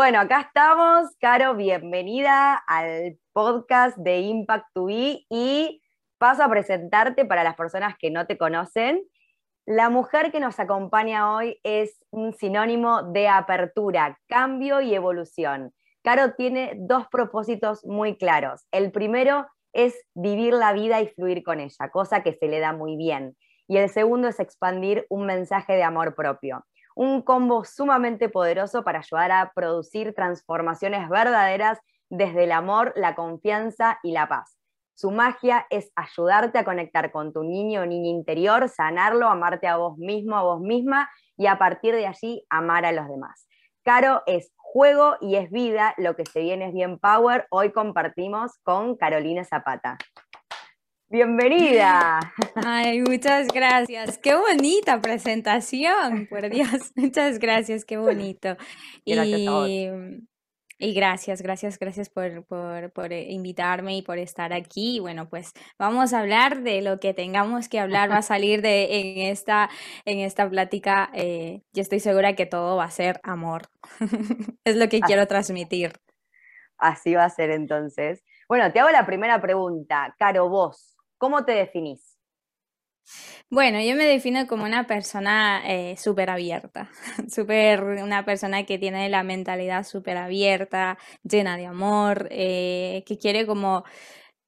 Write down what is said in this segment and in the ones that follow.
Bueno, acá estamos. Caro, bienvenida al podcast de Impact to Be y paso a presentarte para las personas que no te conocen. La mujer que nos acompaña hoy es un sinónimo de apertura, cambio y evolución. Caro tiene dos propósitos muy claros. El primero es vivir la vida y fluir con ella, cosa que se le da muy bien. Y el segundo es expandir un mensaje de amor propio un combo sumamente poderoso para ayudar a producir transformaciones verdaderas desde el amor, la confianza y la paz. Su magia es ayudarte a conectar con tu niño o niña interior, sanarlo, amarte a vos mismo, a vos misma y a partir de allí amar a los demás. Caro es juego y es vida, lo que se viene es bien power. Hoy compartimos con Carolina Zapata. Bienvenida. Ay, muchas gracias. Qué bonita presentación, por Dios. Muchas gracias, qué bonito. y, y gracias, gracias, gracias por, por, por, eh, invitarme y por estar aquí. Bueno, pues vamos a hablar de lo que tengamos que hablar, va a salir de en esta, en esta plática. Eh, yo estoy segura que todo va a ser amor. es lo que quiero transmitir. Así va a ser entonces. Bueno, te hago la primera pregunta. Caro, vos, ¿Cómo te definís? Bueno, yo me defino como una persona eh, súper abierta, super, una persona que tiene la mentalidad súper abierta, llena de amor, eh, que quiere como,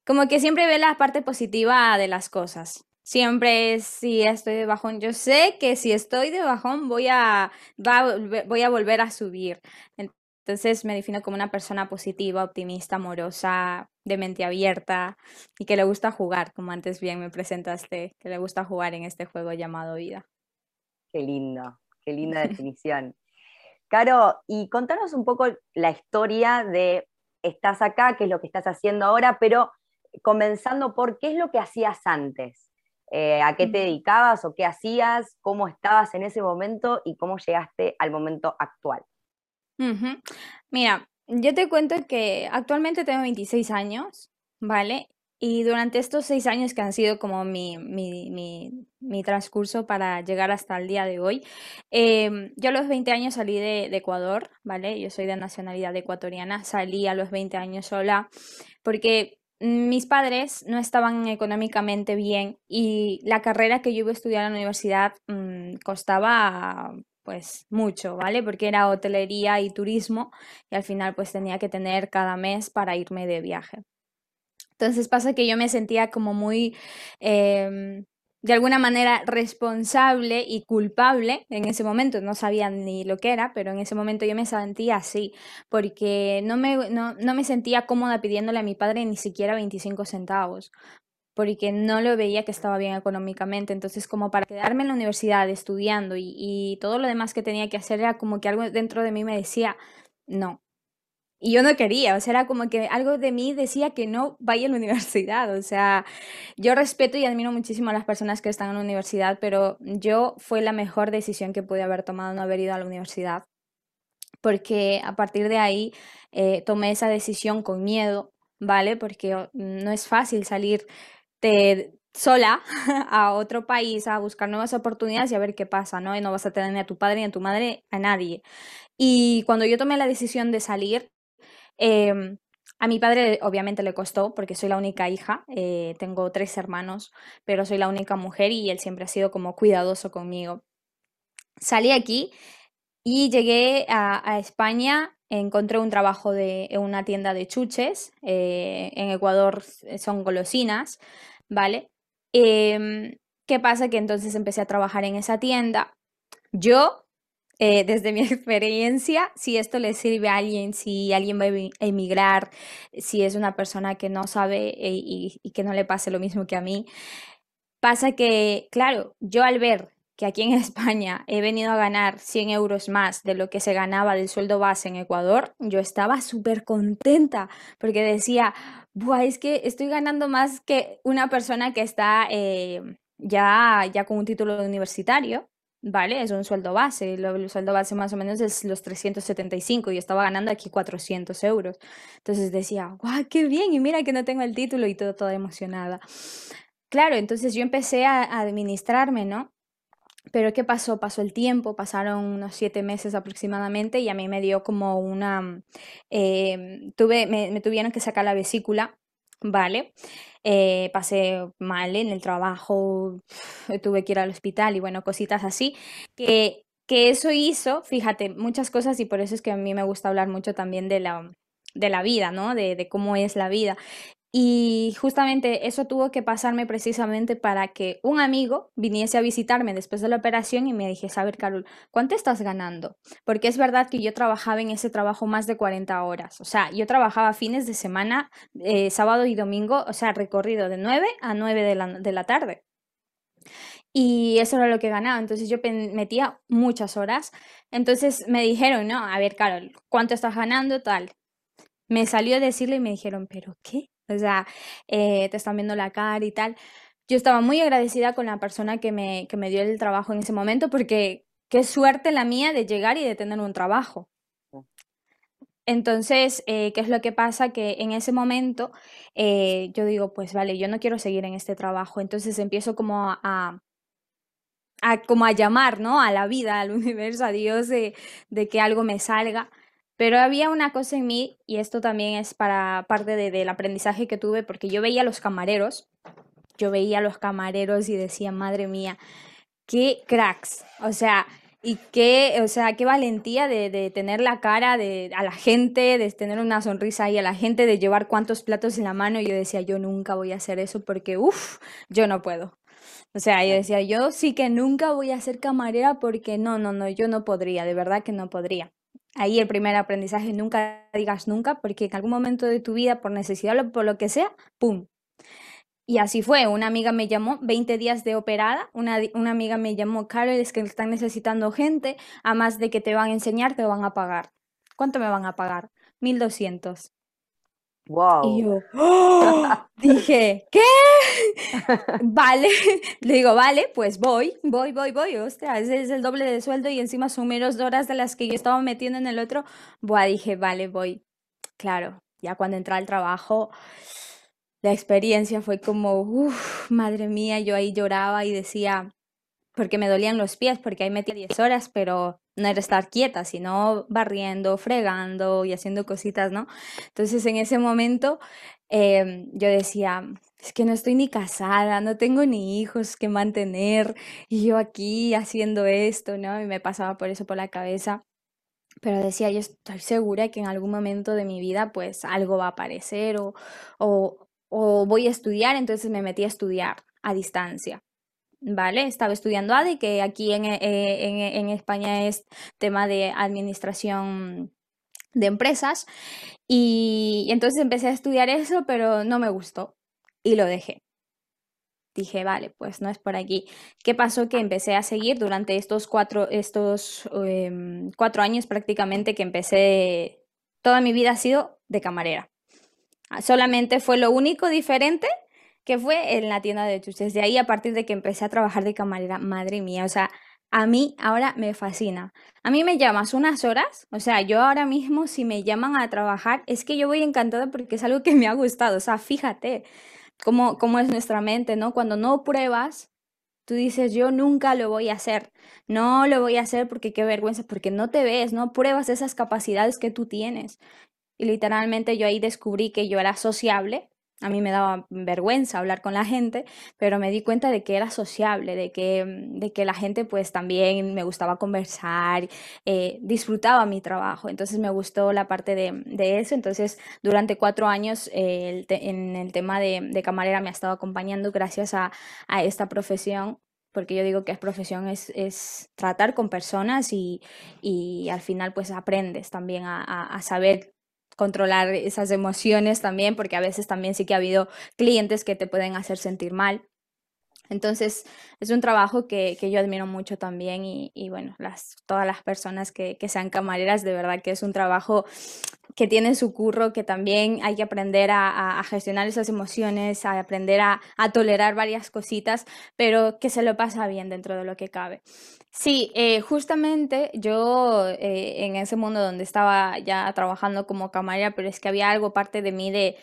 como que siempre ve la parte positiva de las cosas. Siempre si estoy de bajón, yo sé que si estoy de bajón voy a, voy a volver a subir. Entonces me defino como una persona positiva, optimista, amorosa, de mente abierta y que le gusta jugar, como antes bien me presentaste, que le gusta jugar en este juego llamado vida. Qué lindo, qué linda definición. Caro, y contanos un poco la historia de estás acá, qué es lo que estás haciendo ahora, pero comenzando por qué es lo que hacías antes. Eh, ¿A qué te dedicabas o qué hacías? ¿Cómo estabas en ese momento y cómo llegaste al momento actual? Mira, yo te cuento que actualmente tengo 26 años, ¿vale? Y durante estos seis años que han sido como mi, mi, mi, transcurso para llegar hasta el día de hoy, em, yo a los 20 años salí de, de, Ecuador, ¿vale? Yo soy de nacionalidad ecuatoriana, salí a los 20 años sola porque mis padres no estaban económicamente bien y la carrera que yo iba a estudiar en la universidad mm, costaba pues mucho, ¿vale? Porque era hotelería y turismo y al final pues tenía que tener cada mes para irme de viaje. Entonces pasa que yo me sentía como muy, em, de alguna manera, responsable y culpable en ese momento. No sabía ni lo que era, pero en ese momento yo me sentía así, porque no me, no, no me sentía cómoda pidiéndole a mi padre ni siquiera 25 centavos porque no lo veía que estaba bien económicamente. Entonces, como para quedarme en la universidad estudiando y, todo lo demás que tenía que hacer era como que algo dentro de mí me decía, no. Y yo no quería, o sea, era como que algo de mí decía que no vaya a la universidad. O sea, yo respeto y admiro muchísimo a las personas que están en la universidad, pero yo fue la mejor decisión que pude haber tomado no haber ido a la universidad. Porque a partir de ahí eh, tomé esa decisión con miedo, ¿vale? Porque no es fácil salir sola a otro país a buscar nuevas oportunidades y a ver qué pasa, ¿no? Y no vas a tener ni a tu padre ni a tu madre, a nadie. Y cuando yo tomé la decisión de salir, em, a mi padre obviamente le costó porque soy la única hija, eh, tengo tres hermanos, pero soy la única mujer y él siempre ha sido como cuidadoso conmigo. Salí aquí y llegué a, España, encontré un trabajo de, en una tienda de chuches, eh, en Ecuador son golosinas, ¿vale? Em, ¿Qué pasa? Que entonces empecé a trabajar en esa tienda. Yo, eh, desde mi experiencia, si esto le sirve a alguien, si alguien va a emigrar, si es una persona que no sabe eh, y, y que no le pase lo mismo que a mí, pasa que, claro, yo al ver que aquí en España he venido a ganar 100 euros más de lo que se ganaba del sueldo base en Ecuador, yo estaba súper contenta porque decía, Buah, es que estoy ganando más que una persona que está eh, ya, ya con un título universitario. ¿vale? Es un sueldo base, el sueldo base más o menos es los 375 y estaba ganando aquí 400 euros. Entonces decía, ¡guau, qué bien! Y mira que no tengo el título y todo, toda emocionada. Claro, entonces yo empecé a administrarme, ¿no? Pero ¿qué pasó? Pasó el tiempo, pasaron unos siete meses aproximadamente y a mí me dio como una... Eh, tuve, me, tuvieron que sacar la vesícula, ¿vale? Eh, pasé mal en el trabajo, tuve que ir al hospital y bueno, cositas así, que, que eso hizo, fíjate, muchas cosas y por eso es que a mí me gusta hablar mucho también de la, de la vida, ¿no? De, de, cómo es la vida. Y justamente eso tuvo que pasarme precisamente para que un amigo viniese a visitarme después de la operación y me dijese, a ver, Carol, ¿cuánto estás ganando? Porque es verdad que yo trabajaba en ese trabajo más de 40 horas. O sea, yo trabajaba fines de semana, eh, sábado y domingo, o sea, recorrido de 9 a 9 de la, de la tarde. Y eso era lo que ganaba. Entonces yo metía muchas horas. Entonces me dijeron, no, a ver, Carol, ¿cuánto estás ganando? Tal. Me salió a decirle y me dijeron, ¿pero qué? O sea, eh, te están viendo la cara y tal. Yo estaba muy agradecida con la persona que me, que me dio el trabajo en ese momento porque qué suerte la mía de llegar y de tener un trabajo. Entonces, eh, ¿qué es lo que pasa? Que en ese momento eh, yo digo, pues vale, yo no quiero seguir en este trabajo. Entonces empiezo como a, a, como a llamar, ¿no? A la vida, al universo, a Dios de, de que algo me salga. Pero había una cosa en mí, y esto también es para parte del aprendizaje que tuve, porque yo veía a los camareros, yo veía a los camareros y decía, madre mía, qué cracks, o sea, y qué, o sea, qué valentía de, tener la cara de, a la gente, de tener una sonrisa ahí a la gente, de llevar cuantos platos en la mano. Y yo decía, yo nunca voy a hacer eso porque, uff, yo no puedo. O sea, yo decía, yo sí que nunca voy a ser camarera porque no, no, no, yo no podría, de verdad que no podría. Ahí el primer aprendizaje, nunca digas nunca, porque en algún momento de tu vida, por necesidad o por lo que sea, ¡pum! Y así fue, una amiga me llamó, 20 días de operada, una, una amiga me llamó, Carol, es que están necesitando gente, a más de que te van a enseñar, te van a pagar. ¿Cuánto me van a pagar? 1200. Y yo ¡oh! dije, ¿qué? vale, le digo, vale, pues voy, voy, voy, voy, hostia, ese es el doble de sueldo y encima son menos horas de las que yo estaba metiendo en el otro. Buah, dije, vale, voy. Claro, ya cuando entré al trabajo, la experiencia fue como, uff, madre mía, yo ahí lloraba y decía, porque me dolían los pies, porque ahí metía 10 horas, pero no era estar quieta, sino barriendo, fregando y haciendo cositas, ¿no? Entonces en ese momento em, yo decía, es que no estoy ni casada, no tengo ni hijos que mantener, y yo aquí haciendo esto, ¿no? Y me pasaba por eso por la cabeza. Pero decía, yo estoy segura que en algún momento de mi vida pues algo va a aparecer o, o, o voy a estudiar, entonces me metí a estudiar a distancia. ¿Vale? Estaba estudiando ADE, que aquí en, eh, en, España es tema de administración de empresas. Y, entonces empecé a estudiar eso, pero no me gustó y lo dejé. Dije, vale, pues no es por aquí. ¿Qué pasó? Que empecé a seguir durante estos cuatro, estos, em, cuatro años prácticamente que empecé, toda mi vida ha sido de camarera. Solamente fue lo único diferente que fue en la tienda de chuches. De ahí, a partir de que empecé a trabajar de camarera, madre mía, o sea, a mí ahora me fascina. A mí me llamas unas horas, o sea, yo ahora mismo si me llaman a trabajar, es que yo voy encantada porque es algo que me ha gustado, o sea, fíjate cómo, cómo es nuestra mente, ¿no? Cuando no pruebas, tú dices, yo nunca lo voy a hacer, no lo voy a hacer porque qué vergüenza, porque no te ves, no pruebas esas capacidades que tú tienes. Y literalmente yo ahí descubrí que yo era sociable, a mí me daba vergüenza hablar con la gente, pero me di cuenta de que era sociable, de que, mm, de que la gente pues también me gustaba conversar, eh, disfrutaba mi trabajo, entonces me gustó la parte de, de eso, entonces durante cuatro años eh, en el tema de, de, camarera me ha estado acompañando gracias a, a esta profesión porque yo digo que es profesión es, es tratar con personas y, y, al final pues aprendes también a, a saber controlar esas emociones también, porque a veces también sí que ha habido clientes que te pueden hacer sentir mal. Entonces, es un trabajo que, que yo admiro mucho también y, bueno, todas las personas que, que, sean camareras, de verdad que es un trabajo que tiene su curro, que también hay que aprender a, gestionar esas emociones, a aprender a, a, tolerar varias cositas, pero que se lo pasa bien dentro de lo que cabe. Sí, eh, justamente yo eh, en ese mundo donde estaba ya trabajando como camarera, pero es que había algo parte de mí de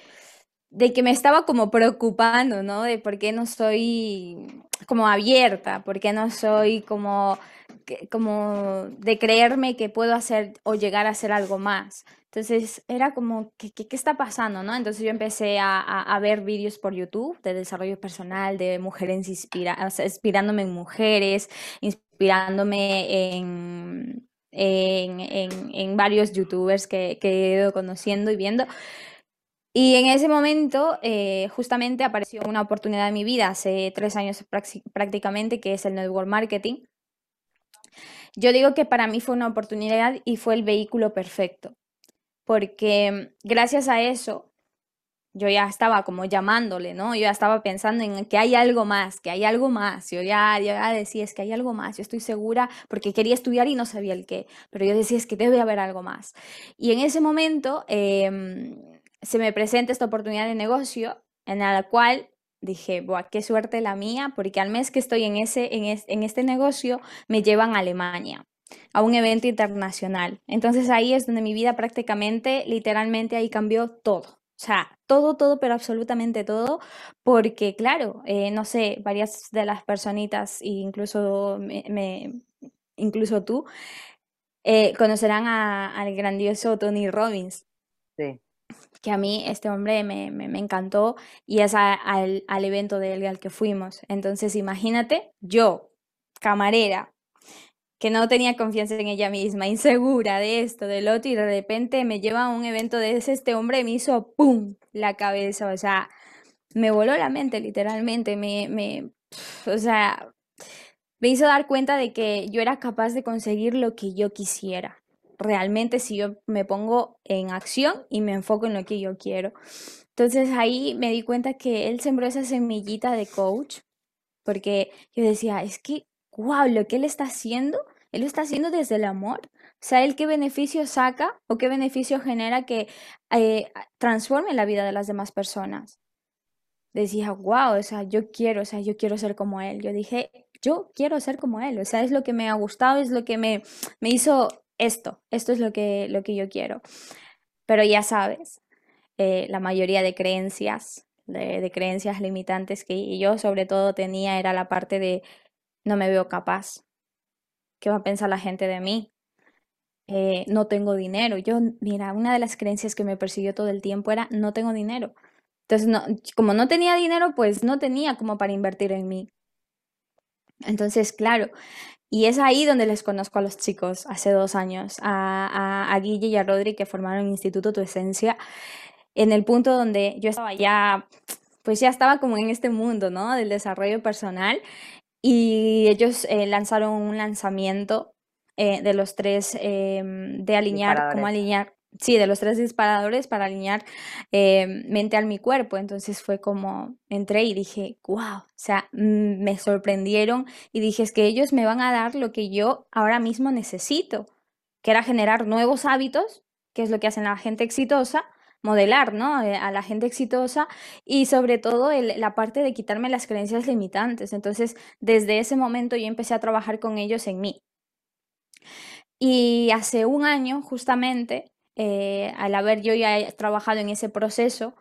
de que me estaba como preocupando, ¿no? De por qué no soy como abierta, por qué no soy como, como de creerme que puedo hacer o llegar a hacer algo más. Entonces era como, ¿qué, qué, qué está pasando? ¿no? Entonces yo empecé a, a, a, ver vídeos por YouTube de desarrollo personal, de mujeres inspira, o sea, inspirándome en mujeres, inspirándome en, en, en, en varios youtubers que, que he ido conociendo y viendo. Y en ese momento, eh, justamente apareció una oportunidad en mi vida, hace tres años prácticamente, que es el network marketing. Yo digo que para mí fue una oportunidad y fue el vehículo perfecto, porque gracias a eso yo ya estaba como llamándole, ¿no? Yo ya estaba pensando en que hay algo más, que hay algo más. Yo ya, ya decía, es que hay algo más, yo estoy segura, porque quería estudiar y no sabía el qué, pero yo decía, es que debe haber algo más. Y en ese momento... Eh, se me presenta esta oportunidad de negocio en la cual dije, Buah, qué suerte la mía, porque al mes que estoy en, ese, en, es, en este negocio me llevan a Alemania a un evento internacional. Entonces ahí es donde mi vida prácticamente, literalmente ahí cambió todo. O sea, todo, todo, pero absolutamente todo, porque claro, eh, no sé, varias de las personitas, incluso, me, me incluso tú, eh, conocerán a, al grandioso Tony Robbins. Sí que a mí este hombre me, me, me encantó y es a, al, al, evento de él al que fuimos. Entonces imagínate, yo, camarera, que no tenía confianza en ella misma, insegura de esto, del otro, y de repente me lleva a un evento de ese, este hombre me hizo ¡pum! la cabeza, o sea, me voló la mente literalmente, me, me, o sea, me hizo dar cuenta de que yo era capaz de conseguir lo que yo quisiera realmente si yo me pongo en acción y me enfoco en lo que yo quiero. Entonces ahí me di cuenta que él sembró esa semillita de coach, porque yo decía, es que, wow, lo que él está haciendo, él lo está haciendo desde el amor. O sea, él qué beneficio saca o qué beneficio genera que eh, transforme la vida de las demás personas. Decía, wow, o sea, yo quiero, o sea, yo quiero ser como él. Yo dije, yo quiero ser como él. O sea, es lo que me ha gustado, es lo que me, me hizo esto, esto es lo que, lo que yo quiero. Pero ya sabes, eh, la mayoría de creencias, de, de, creencias limitantes que yo sobre todo tenía era la parte de no me veo capaz. ¿Qué va a pensar la gente de mí? Eh, no tengo dinero. Yo, mira, una de las creencias que me persiguió todo el tiempo era no tengo dinero. Entonces, no, como no tenía dinero, pues no tenía como para invertir en mí. Entonces, claro, y es ahí donde les conozco a los chicos, hace dos años, a, a, Guille y a Rodri, que formaron Instituto Tu Esencia, en el punto donde yo estaba ya, pues ya estaba como en este mundo, ¿no? Del desarrollo personal. Y ellos eh, lanzaron un lanzamiento eh, de los tres, eh, de alinear, cómo alinear, sí, de los tres disparadores para alinear eh, mente al mi cuerpo. Entonces fue como, entré y dije, wow, o sea, me sorprendieron y dije, es que ellos me van a dar lo que yo ahora mismo necesito, que era generar nuevos hábitos, que es lo que hacen la gente exitosa, modelar, ¿no? Eh, a la gente exitosa y sobre todo la parte de quitarme las creencias limitantes. Entonces, desde ese momento yo empecé a trabajar con ellos en mí. Y hace un año, justamente, eh, al haber yo ya trabajado en ese proceso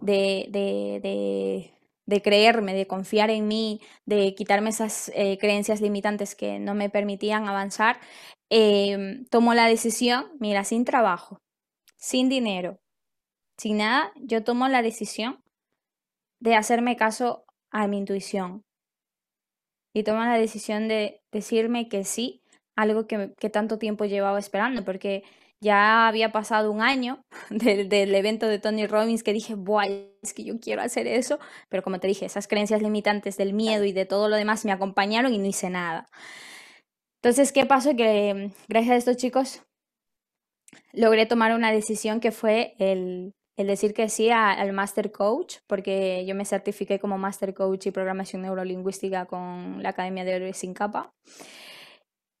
de, de, de, creerme, de confiar en mí, de quitarme esas eh, creencias limitantes que no me permitían avanzar, eh, tomo la decisión, mira, sin trabajo, sin dinero, sin nada, yo tomo la decisión de hacerme caso a mi intuición. Y tomo la decisión de decirme que sí, algo que, que tanto tiempo llevaba esperando, porque ya había pasado un año del, del evento de Tony Robbins que dije, Buah, es que yo quiero hacer eso, pero como te dije, esas creencias limitantes del miedo y de todo lo demás me acompañaron y no hice nada. Entonces, ¿qué pasó? Que gracias a estos chicos logré tomar una decisión que fue el, el decir que sí al Master Coach, porque yo me certifiqué como Master Coach y Programación Neurolingüística con la Academia de Héroes sin capa.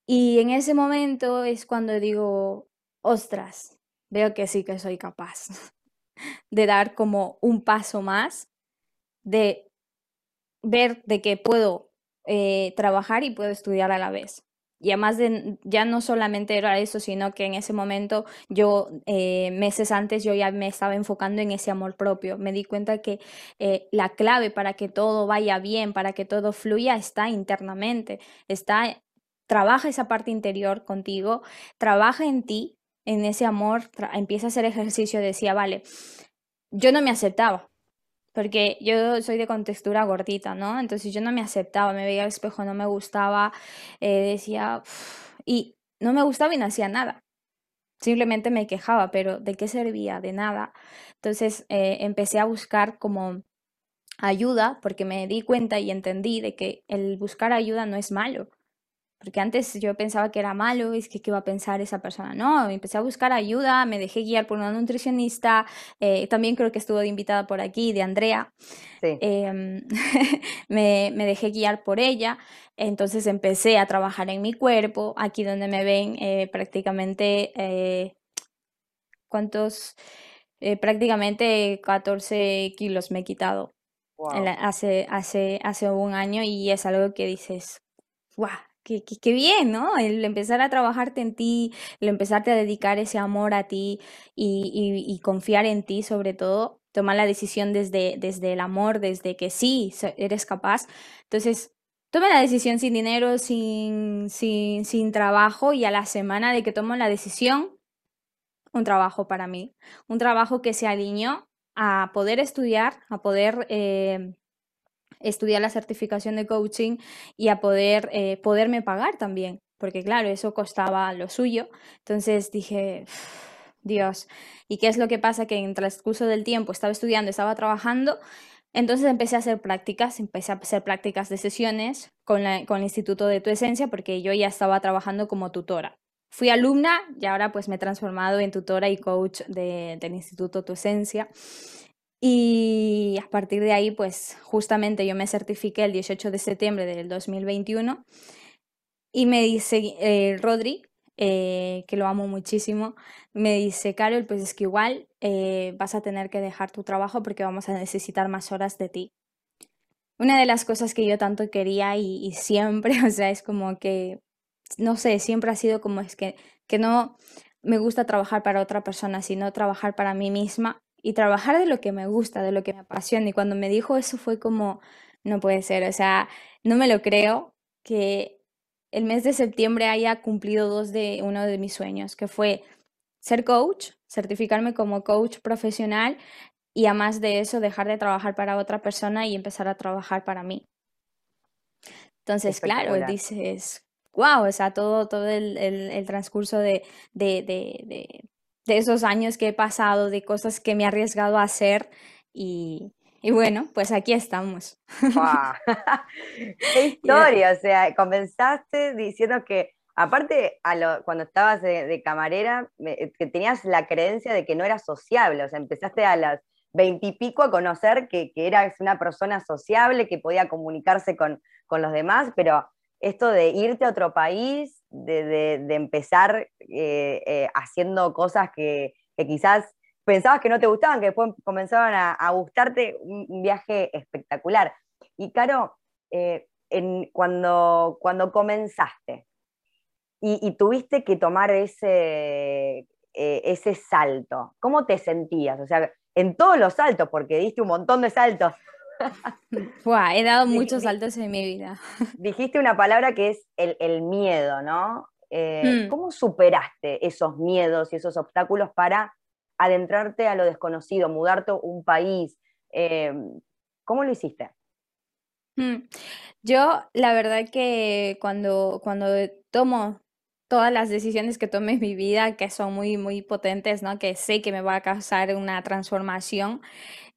Y en ese momento es cuando digo, ostras, veo que sí que soy capaz de dar como un paso más, de ver de que puedo eh, trabajar y puedo estudiar a la vez. Y además de, ya no solamente era eso, sino que en ese momento yo, eh, meses antes, yo ya me estaba enfocando en ese amor propio. Me di cuenta que eh, la clave para que todo vaya bien, para que todo fluya, está internamente. Está, trabaja esa parte interior contigo, trabaja en ti, en ese amor, empieza a hacer ejercicio. Decía, vale, yo no me aceptaba porque yo soy de contextura gordita, ¿no? Entonces yo no me aceptaba, me veía al espejo, no me gustaba, eh, decía, y no me gustaba y no hacía nada. Simplemente me quejaba, pero ¿de qué servía? De nada. Entonces eh, empecé a buscar como ayuda porque me di cuenta y entendí de que el buscar ayuda no es malo porque antes yo pensaba que era malo, es que qué iba a pensar esa persona. No, empecé a buscar ayuda, me dejé guiar por una nutricionista, eh, también creo que estuvo de invitada por aquí, de Andrea. Em, me, dejé guiar por ella, entonces empecé a trabajar en mi cuerpo, aquí donde me ven eh, prácticamente, eh, ¿cuántos? prácticamente 14 kilos me he quitado hace, hace, hace un año y es algo que dices, ¡guau! Qué, bien, ¿no? El empezar a trabajarte en ti, el empezarte a dedicar ese amor a ti y, confiar en ti sobre todo, tomar la decisión desde, desde el amor, desde que sí, eres capaz. Entonces, tome la decisión sin dinero, sin, sin, sin trabajo y a la semana de que tomo la decisión, un trabajo para mí, un trabajo que se alineó a poder estudiar, a poder... Eh, estudiar la certificación de coaching y a poder eh, poderme pagar también, porque claro, eso costaba lo suyo. Entonces dije, Dios, ¿y qué es lo que pasa? Que en el transcurso del tiempo estaba estudiando, estaba trabajando, entonces empecé a hacer prácticas, empecé a hacer prácticas de sesiones con, con el Instituto de Tu Esencia, porque yo ya estaba trabajando como tutora. Fui alumna y ahora pues me he transformado en tutora y coach del Instituto Tu Esencia. Y a partir de ahí, pues justamente yo me certifiqué el 18 de septiembre del 2021 y me dice eh, Rodri, eh, que lo amo muchísimo, me dice, Carol, pues es que igual eh, vas a tener que dejar tu trabajo porque vamos a necesitar más horas de ti. Una de las cosas que yo tanto quería y, y siempre, o sea, es como que, no sé, siempre ha sido como es que, que no me gusta trabajar para otra persona, sino trabajar para mí misma y trabajar de lo que me gusta, de lo que me apasiona. Y cuando me dijo eso fue como, no puede ser, o sea, no me lo creo que el mes de septiembre haya cumplido dos de uno de mis sueños, que fue ser coach, certificarme como coach profesional y además de eso dejar de trabajar para otra persona y empezar a trabajar para mí. Entonces, claro, dices, wow, o sea, todo, todo el, transcurso de, de, de esos años que he pasado, de cosas que me he arriesgado a hacer y, bueno, pues aquí estamos. ¡Qué historia! O sea, comenzaste diciendo que, aparte, a cuando estabas de, camarera, que tenías la creencia de que no eras sociable, o sea, empezaste a las veintipico a conocer que, que, eras una persona sociable, que podía comunicarse con, con los demás, pero esto de irte a otro país, de, empezar eh, eh, haciendo cosas que, quizás pensabas que no te gustaban, que después comenzaban a, gustarte, un, viaje espectacular. Y Caro, eh, cuando, cuando comenzaste y, tuviste que tomar ese, ese salto, ¿cómo te sentías? O sea, en todos los saltos, porque diste un montón de saltos, he dado muchos saltos en mi vida. Dijiste una palabra que es el, miedo, ¿no? Eh, hmm. ¿Cómo superaste esos miedos y esos obstáculos para adentrarte a lo desconocido, mudarte a un país? Eh, ¿Cómo lo hiciste? Hmm. Yo, la verdad que cuando, cuando tomo todas las decisiones que tome en mi vida, que son muy, muy potentes, ¿no? Que sé que me va a causar una transformación,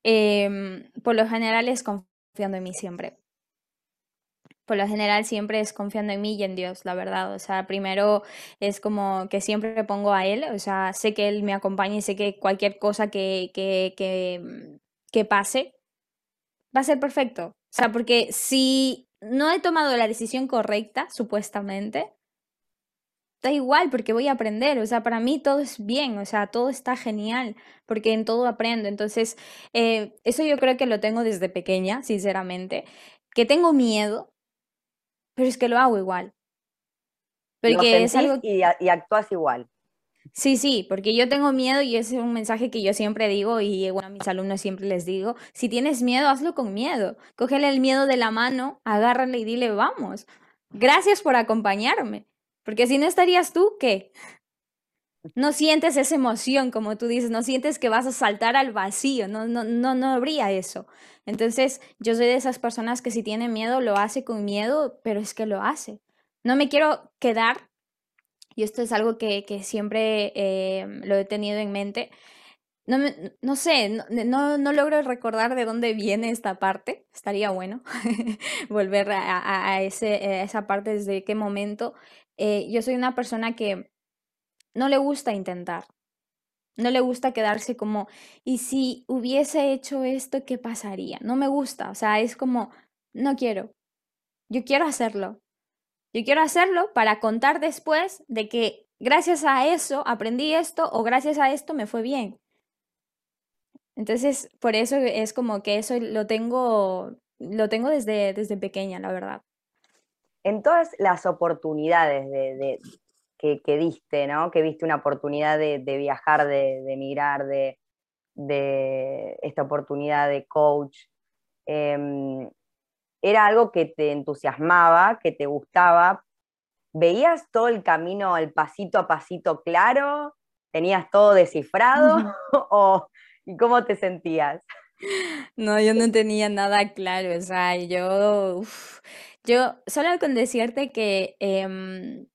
Em, por lo general es confiando en mí siempre. por lo general siempre es confiando en mí y en Dios, la verdad. O sea, primero es como que siempre pongo a Él, o sea, sé que Él me acompaña y sé que cualquier cosa que, que, que, mm, que pase va a ser perfecto. O sea, porque si no he tomado la decisión correcta, supuestamente, da igual porque voy a aprender, o sea, para mí todo es bien, o sea, todo está genial, porque en todo aprendo. Entonces, eh, eso yo creo que lo tengo desde pequeña, sinceramente, que tengo miedo, pero es que lo hago igual. Porque es algo... y, y actúas igual. Sí, sí, porque yo tengo miedo y es un mensaje que yo siempre digo y bueno, a mis alumnos siempre les digo, si tienes miedo, hazlo con miedo. Cógele el miedo de la mano, agárrale y dile, vamos, gracias por acompañarme. Porque si no estarías tú, ¿qué? No sientes esa emoción, como tú dices, no sientes que vas a saltar al vacío, no, no, no, no habría eso. Entonces, yo soy de esas personas que si tiene miedo, lo hace con miedo, pero es que lo hace. No me quiero quedar, y esto es algo que, que siempre eh, lo he tenido en mente, no, no sé, no, no, logro recordar de dónde viene esta parte. Estaría bueno volver a, a, ese, a, esa parte desde qué momento. Eh, yo soy una persona que no le gusta intentar, no le gusta quedarse como, ¿y si hubiese hecho esto, qué pasaría? No me gusta, o sea, es como, no quiero, yo quiero hacerlo. Yo quiero hacerlo para contar después de que gracias a eso aprendí esto o gracias a esto me fue bien. Entonces, por eso es como que eso lo tengo, lo tengo desde, desde pequeña, la verdad en todas las oportunidades de, que, diste, ¿no? Que viste una oportunidad de, viajar, de, emigrar, de, esta oportunidad de coach, em, era algo que te entusiasmaba, que te gustaba. ¿Veías todo el camino al pasito a pasito claro? ¿Tenías todo descifrado? ¿O, ¿Y cómo te sentías? No, yo no tenía nada claro, o sea, yo, yo, solo con decirte que em,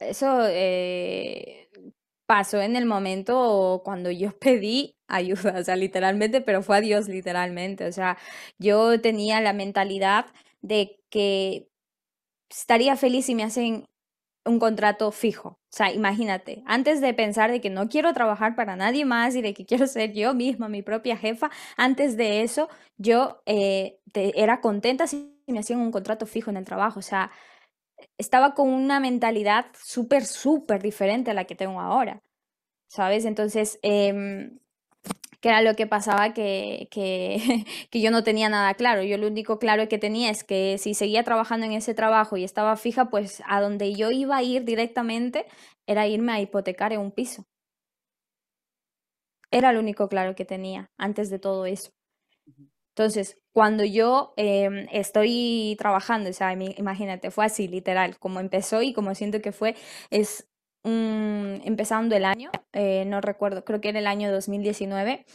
eso eh, pasó en el momento cuando yo pedí ayuda, o sea, literalmente, pero fue a Dios literalmente. O sea, yo tenía la mentalidad de que estaría feliz si me hacen un contrato fijo. O sea, imagínate, antes de pensar de que no quiero trabajar para nadie más y de que quiero ser yo misma mi propia jefa, antes de eso yo eh, era contenta me hacían un contrato fijo en el trabajo. O sea, estaba con una mentalidad súper, súper diferente a la que tengo ahora. ¿Sabes? Entonces, em, que era lo que pasaba que, que, que, yo no tenía nada claro. Yo lo único claro que tenía es que si seguía trabajando en ese trabajo y estaba fija, pues a donde yo iba a ir directamente era irme a hipotecar en un piso. Era lo único claro que tenía antes de todo eso. Entonces, cuando yo em, estoy trabajando, o sea, imagínate, fue así, literal, como empezó y como siento que fue, es empezando el año, eh, no recuerdo, creo que era el año 2019,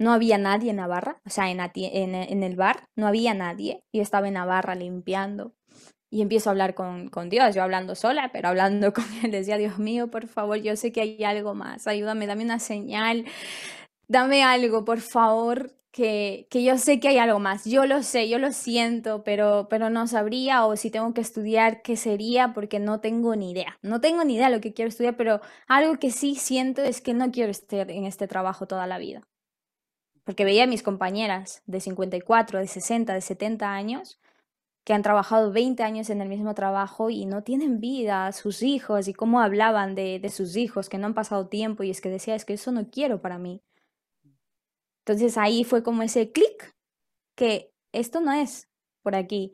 no había nadie en Navarra, o sea, en, el bar, no había nadie, yo estaba en Navarra limpiando y empiezo a hablar con, con, Dios, yo hablando sola, pero hablando con él, decía, Dios mío, por favor, yo sé que hay algo más, ayúdame, dame una señal, dame algo, por favor, que, que, yo sé que hay algo más. Yo lo sé, yo lo siento, pero, pero no sabría o si tengo que estudiar, qué sería, porque no tengo ni idea. No tengo ni idea de lo que quiero estudiar, pero algo que sí siento es que no quiero estar en este trabajo toda la vida. Porque veía a mis compañeras de 54, de 60, de 70 años que han trabajado 20 años en el mismo trabajo y no tienen vida, sus hijos, y cómo hablaban de, de sus hijos, que no han pasado tiempo, y es que decía, es que eso no quiero para mí. Entonces ahí fue como ese clic que esto no es por aquí.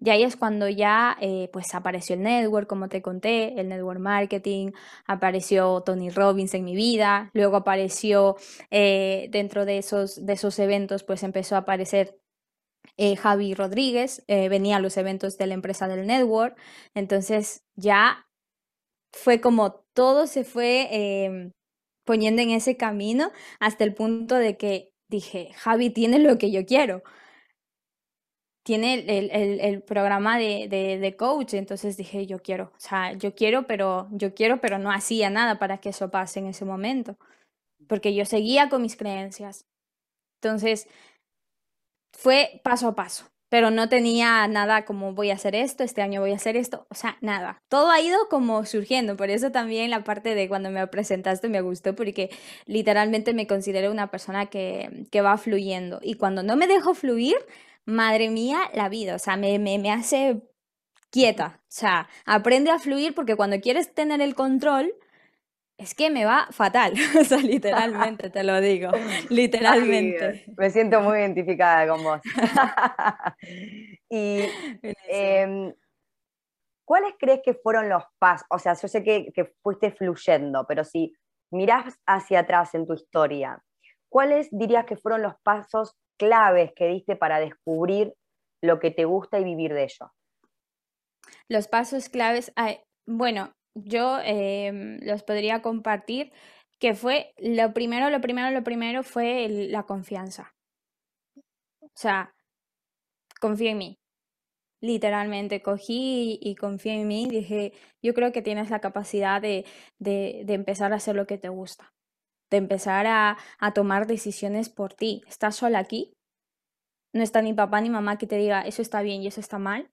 Y ahí es cuando ya eh, pues apareció el network, como te conté, el network marketing, apareció Tony Robbins en mi vida, luego apareció eh, dentro de esos, de esos eventos, pues empezó a aparecer eh, Javi Rodríguez, venía a los eventos de la empresa del network, entonces ya fue como todo se fue em, poniendo en ese camino hasta el punto de que dije, Javi tiene lo que yo quiero. Tiene el, programa de, de, coach, entonces dije, yo quiero, o sea, yo quiero, pero yo quiero, pero no hacía nada para que eso pase en ese momento, porque yo seguía con mis creencias. Entonces, fue paso a paso, pero no tenía nada como voy a hacer esto, este año voy a hacer esto, o sea, nada. Todo ha ido como surgiendo, por eso también la parte de cuando me presentaste me gustó, porque literalmente me considero una persona que, que va fluyendo. Y cuando no me dejo fluir, madre mía, la vida, o sea, me, me, me hace quieta, o sea, aprende a fluir porque cuando quieres tener el control, es que me va fatal, o sea, literalmente te lo digo, literalmente. me siento muy identificada con vos. y em, ¿cuáles crees que fueron los pasos? O sea, yo sé que, que, fuiste fluyendo, pero si mirás hacia atrás en tu historia, ¿cuáles dirías que fueron los pasos claves que diste para descubrir lo que te gusta y vivir de ello? Los pasos claves, bueno, yo em, los podría compartir, que fue lo primero, lo primero, lo primero fue la confianza. O sea, confía en mí. Literalmente cogí y, confié en mí dije, yo creo que tienes la capacidad de, de, de empezar a hacer lo que te gusta, de empezar a, a tomar decisiones por ti. Estás sola aquí, no está ni papá ni mamá que te diga eso está bien y eso está mal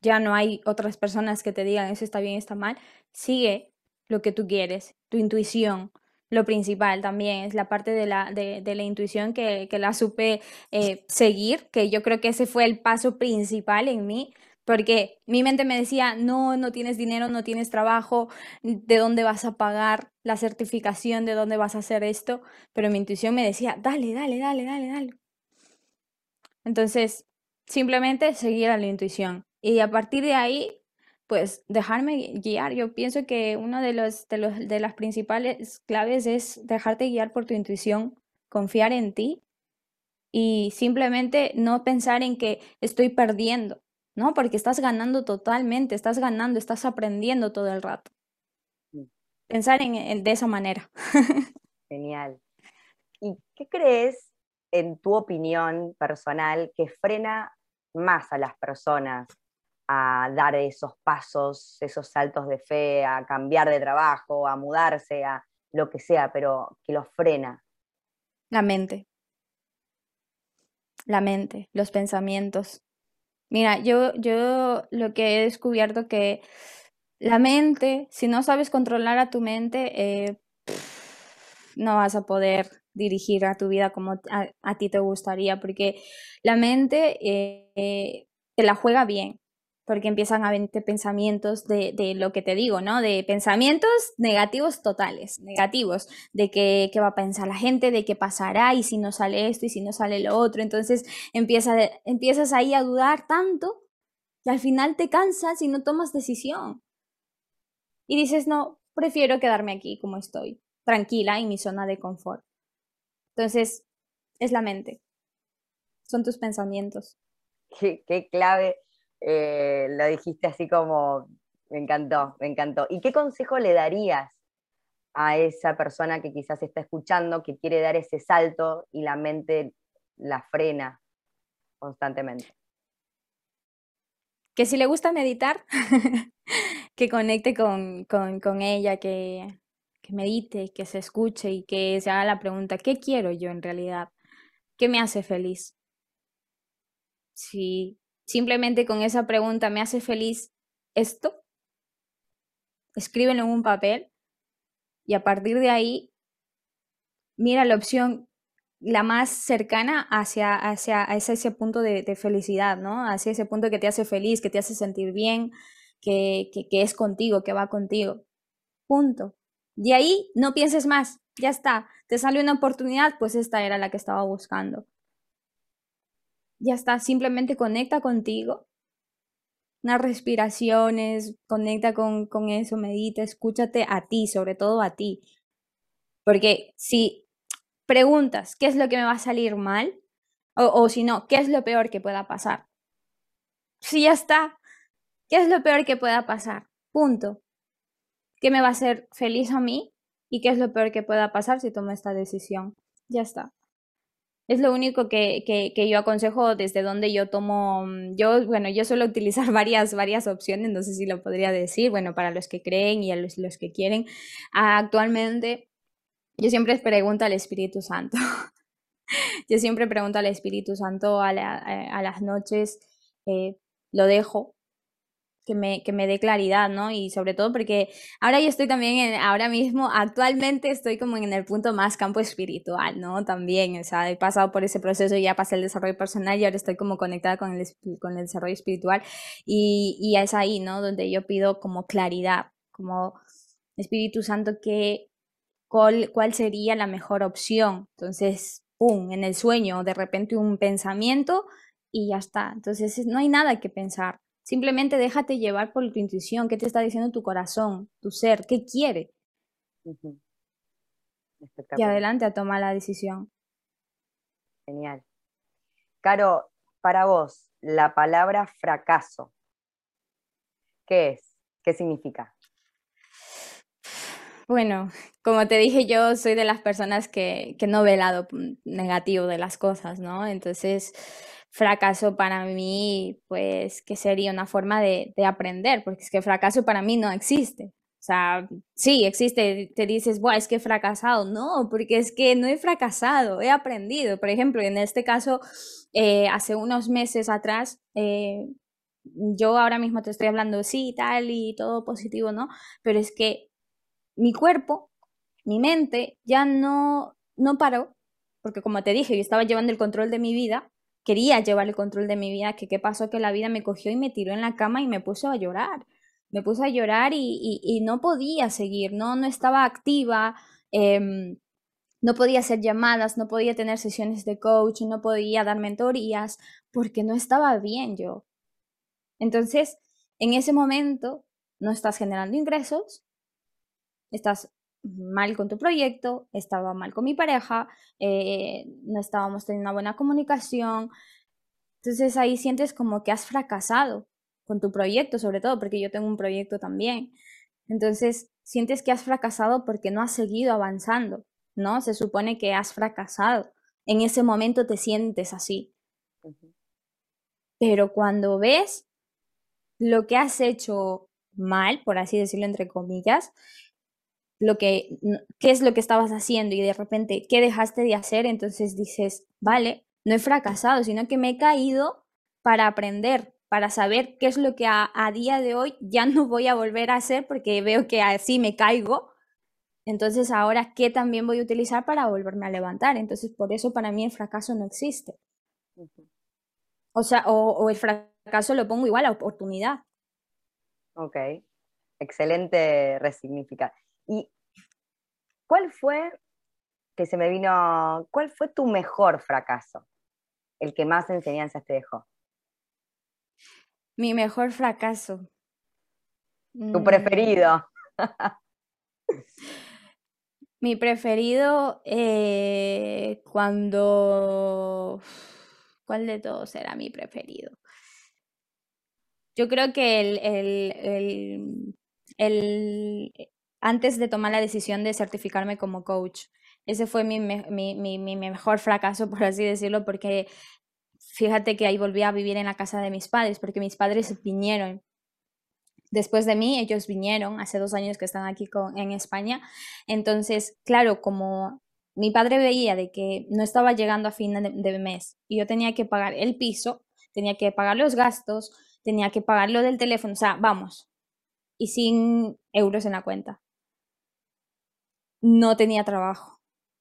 ya no hay otras personas que te digan eso está bien, está mal, sigue lo que tú quieres, tu intuición. Lo principal también es la parte de la, de, la intuición que, que la supe eh, seguir, que yo creo que ese fue el paso principal en mí, porque mi mente me decía, no, no tienes dinero, no tienes trabajo, ¿de dónde vas a pagar la certificación? ¿De dónde vas a hacer esto? Pero mi intuición me decía, dale, dale, dale, dale, dale. Entonces, simplemente seguir a la intuición. Y a partir de ahí, pues dejarme guiar. Yo pienso que una de, los, de, los, de las principales claves es dejarte guiar por tu intuición, confiar en ti y simplemente no pensar en que estoy perdiendo, ¿no? Porque estás ganando totalmente, estás ganando, estás aprendiendo todo el rato. Mm. Pensar en, de esa manera. Genial. ¿Y qué crees, en tu opinión personal, que frena más a las personas a dar esos pasos, esos saltos de fe, a cambiar de trabajo, a mudarse, a lo que sea, pero que los frena. La mente. La mente, los pensamientos. Mira, yo, yo lo que he descubierto que la mente, si no sabes controlar a tu mente, eh, no vas a poder dirigir a tu vida como a, ti te gustaría, porque la mente eh, te la juega bien porque empiezan a venir pensamientos de, de, lo que te digo, ¿no? De pensamientos negativos totales, negativos, de qué, qué va a pensar la gente, de qué pasará y si no sale esto y si no sale lo otro. Entonces empieza, empiezas ahí a dudar tanto que al final te cansas y no tomas decisión. Y dices, no, prefiero quedarme aquí como estoy, tranquila en mi zona de confort. Entonces, es la mente, son tus pensamientos. Qué clave eh, lo dijiste así como, me encantó, me encantó. ¿Y qué consejo le darías a esa persona que quizás está escuchando, que quiere dar ese salto y la mente la frena constantemente? Que si le gusta meditar, que conecte con, ella, que, que medite, que se escuche y que se haga la pregunta, ¿qué quiero yo en realidad? ¿Qué me hace feliz? Si Simplemente con esa pregunta, ¿me hace feliz esto? Escríbelo en un papel y a partir de ahí, mira la opción la más cercana hacia, hacia, ese punto de, felicidad, ¿no? Hacia ese punto que te hace feliz, que te hace sentir bien, que, que, que es contigo, que va contigo. Punto. De ahí no pienses más, ya está. Te sale una oportunidad, pues esta era la que estaba buscando ya está, simplemente conecta contigo. Unas respiraciones, conecta con, con eso, medita, escúchate a ti, sobre todo a ti. Porque si preguntas qué es lo que me va a salir mal, o, o si no, qué es lo peor que pueda pasar. Si ya está, ¿qué es lo peor que pueda pasar? Punto. ¿Qué me va a hacer feliz a mí? ¿Y qué es lo peor que pueda pasar si tomo esta decisión? Ya está. Es lo único que, que, yo aconsejo desde donde yo tomo, mm, yo, bueno, yo suelo utilizar varias, varias opciones, no sé si lo podría decir, bueno, para los que creen y a los, los que quieren. Actualmente, yo siempre pregunto al Espíritu Santo. yo siempre pregunto al Espíritu Santo a, las noches, eh, lo dejo, que me, que me dé claridad, ¿no? Y sobre todo porque ahora yo estoy también, ahora mismo, actualmente estoy como en el punto más campo espiritual, ¿no? También, o sea, he pasado por ese proceso, ya pasé el desarrollo personal y ahora estoy como conectada con el, con el desarrollo espiritual y, y es ahí, ¿no? Donde yo pido como claridad, como Espíritu Santo, que, cuál, cuál sería la mejor opción. Entonces, ¡pum!, en el sueño, de repente un pensamiento y ya está. Entonces, no hay nada que pensar Simplemente déjate llevar por tu intuición, qué te está diciendo tu corazón, tu ser, qué quiere. Y adelante a tomar la decisión. Genial. Caro, para vos, la palabra fracaso, ¿qué es? ¿Qué significa? Bueno, como te dije, yo soy de las personas que, que no ve el lado negativo de las cosas, ¿no? Entonces, fracaso para mí, pues, que sería una forma de, aprender, porque es que fracaso para mí no existe. O sea, sí, existe, te dices, Buah, es que he fracasado. No, porque es que no he fracasado, he aprendido. Por ejemplo, en este caso, eh, hace unos meses atrás, eh, yo ahora mismo te estoy hablando, sí, tal y todo positivo, ¿no? Pero es que mi cuerpo, mi mente, ya no, no paró, porque como te dije, yo estaba llevando el control de mi vida quería llevar el control de mi vida, que qué pasó que la vida me cogió y me tiró en la cama y me puso a llorar. Me puse a llorar y, no podía seguir, no, no estaba activa, em, no podía hacer llamadas, no podía tener sesiones de coach, no podía dar mentorías, porque no estaba bien yo. Entonces, en ese momento, no estás generando ingresos, estás mal con tu proyecto, estaba mal con mi pareja, eh, no estábamos teniendo una buena comunicación. Entonces ahí sientes como que has fracasado con tu proyecto, sobre todo porque yo tengo un proyecto también. Entonces sientes que has fracasado porque no has seguido avanzando, ¿no? Se supone que has fracasado. En ese momento te sientes así. Pero cuando ves lo que has hecho mal, por así decirlo entre comillas, lo que, qué es lo que estabas haciendo y de repente qué dejaste de hacer, entonces dices, vale, no he fracasado, sino que me he caído para aprender, para saber qué es lo que a, día de hoy ya no voy a volver a hacer porque veo que así me caigo. Entonces ahora, ¿qué también voy a utilizar para volverme a levantar? Entonces, por eso para mí el fracaso no existe. O sea, o, o el fracaso lo pongo igual a oportunidad. Ok, excelente resignificar. ¿Y cuál fue, que se me vino, cuál fue tu mejor fracaso? El que más enseñanzas te dejó. Mi mejor fracaso. Tu mm. preferido. Mi preferido eh, cuando... ¿Cuál de todos era mi preferido? Yo creo que el, el, el, antes de tomar la decisión de certificarme como coach. Ese fue mi, mejor fracaso, por así decirlo, porque fíjate que ahí volví a vivir en la casa de mis padres, porque mis padres vinieron. Después de mí, ellos vinieron, hace dos años que están aquí en España. Entonces, claro, como mi padre veía de que no estaba llegando a fin de, de mes y yo tenía que pagar el piso, tenía que pagar los gastos, tenía que pagar lo del teléfono, o sea, vamos, y sin euros en la cuenta no tenía trabajo.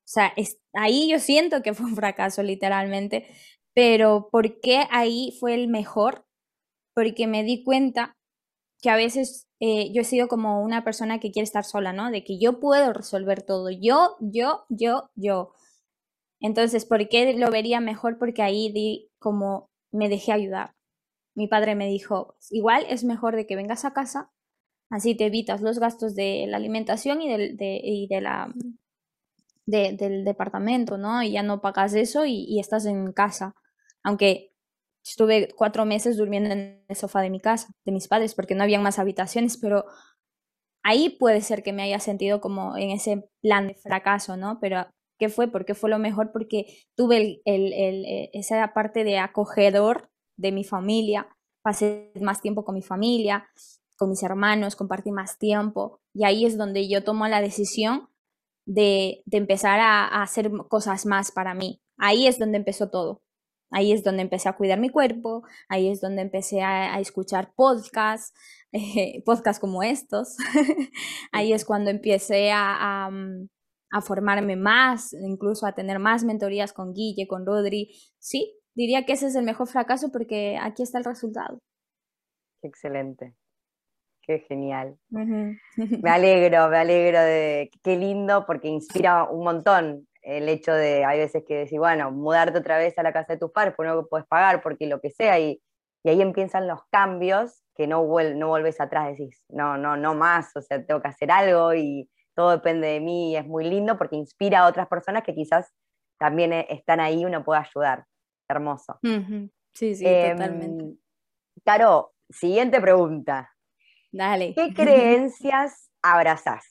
O sea, ahí yo siento que fue un fracaso literalmente, pero ¿por qué ahí fue el mejor? Porque me di cuenta que a veces eh, yo he sido como una persona que quiere estar sola, ¿no? De que yo puedo resolver todo, yo, yo, yo, yo. Entonces, ¿por qué lo vería mejor? Porque ahí di como me dejé ayudar. Mi padre me dijo, igual es mejor de que vengas a casa Así te evitas los gastos de la alimentación y, del, de, y de la, del departamento, ¿no? Y ya no pagas eso y, estás en casa. Aunque estuve cuatro meses durmiendo en el sofá de mi casa, de mis padres, porque no había más habitaciones, pero ahí puede ser que me haya sentido como en ese plan de fracaso, ¿no? Pero ¿qué fue? ¿Por qué fue lo mejor? Porque tuve el, eh, esa parte de acogedor de mi familia, pasé más tiempo con mi familia, con mis hermanos, compartí más tiempo y ahí es donde yo tomo la decisión de, empezar a, hacer cosas más para mí, ahí es donde empezó todo. Ahí es donde empecé a cuidar mi cuerpo, ahí es donde empecé a, escuchar podcasts, podcasts como estos. ahí es cuando empecé a, mm, a, formarme más, incluso a tener más mentorías con Guille, con Rodri. Sí, diría que ese es el mejor fracaso porque aquí está el resultado. Excelente. Qué genial. Me alegro, me alegro de qué lindo porque inspira un montón el hecho de, hay veces que decís, bueno, mudarte otra vez a la casa de tus padres, pues no puedes pagar, porque lo que sea, y, ahí empiezan los cambios que no, vuel no vuelves atrás, decís, no, no, no más, o sea, tengo que hacer algo y todo depende de mí, y es muy lindo porque inspira a otras personas que quizás también e, están ahí y uno puede ayudar. Hermoso. Sí, sí, em, totalmente. Caro, siguiente pregunta. Dale. ¿Qué creencias abrazás?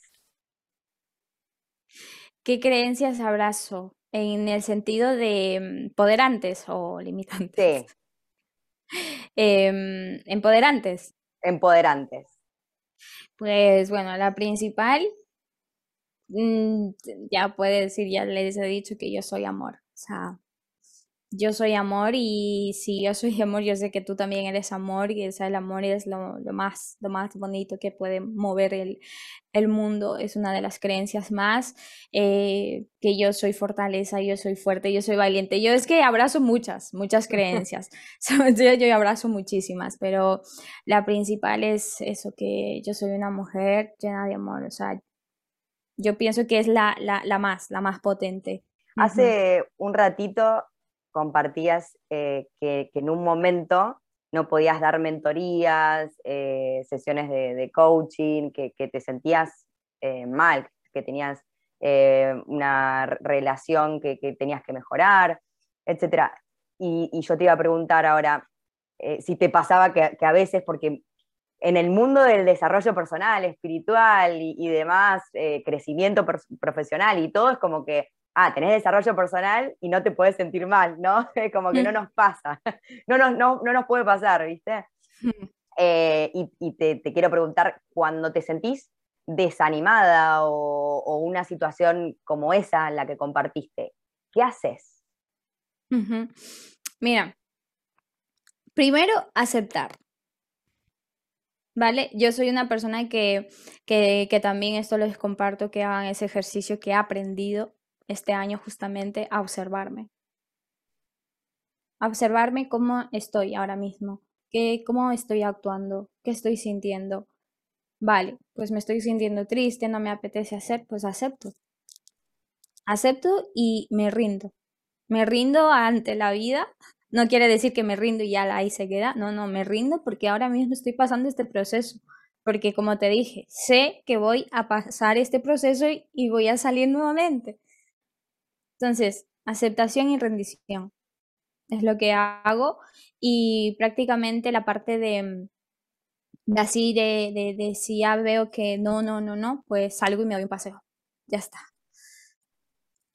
¿Qué creencias abrazo? En el sentido de mm, poderantes o limitantes. Sí. Em, empoderantes. Empoderantes. Pues bueno, la principal, mm, ya puede decir, ya les he dicho que yo soy amor. O sea, yo soy amor y si yo soy amor, yo sé que tú también eres amor y el amor es lo, más, lo más bonito que puede mover el, el mundo. Es una de las creencias más eh, que yo soy fortaleza, yo soy fuerte, yo soy valiente. Yo es que abrazo muchas, muchas creencias. yo, yo abrazo muchísimas, pero la principal es eso, que yo soy una mujer llena de amor. O sea, yo pienso que es la, la, la más, la más potente. Hace un ratito compartías eh, que, en un momento no podías dar mentorías, eh, sesiones de, coaching, que, te sentías eh, mal, que tenías una relación que, tenías que mejorar, etc. Y, yo te iba a preguntar ahora si te pasaba que, a veces, porque en el mundo del desarrollo personal, espiritual y, demás, crecimiento profesional y todo, es como que ah, tenés desarrollo personal y no te puedes sentir mal, ¿no? Como que no mm. nos pasa, no nos, no, nos puede pasar, ¿viste? Mm. Eh, y, te, quiero preguntar, cuando te sentís desanimada o, una situación como esa en la que compartiste, ¿qué haces? Mira, primero aceptar. ¿Vale? Yo soy una persona que, que, que, también esto les comparto, que hagan ese ejercicio que he aprendido este año justamente a observarme. A observarme cómo estoy ahora mismo, qué, cómo estoy actuando, qué estoy sintiendo. Vale, pues me estoy sintiendo triste, no me apetece hacer, pues acepto. Acepto y me rindo. Me rindo ante la vida. No quiere decir que me rindo y ya ahí se queda. No, no, me rindo porque ahora mismo estoy pasando este proceso. Porque como te dije, sé que voy a pasar este proceso y voy a salir nuevamente. Entonces, aceptación y rendición es lo que hago y prácticamente la parte de, de así, de, de, si ya veo que no, no, no, no, pues salgo y me doy un paseo. Ya está.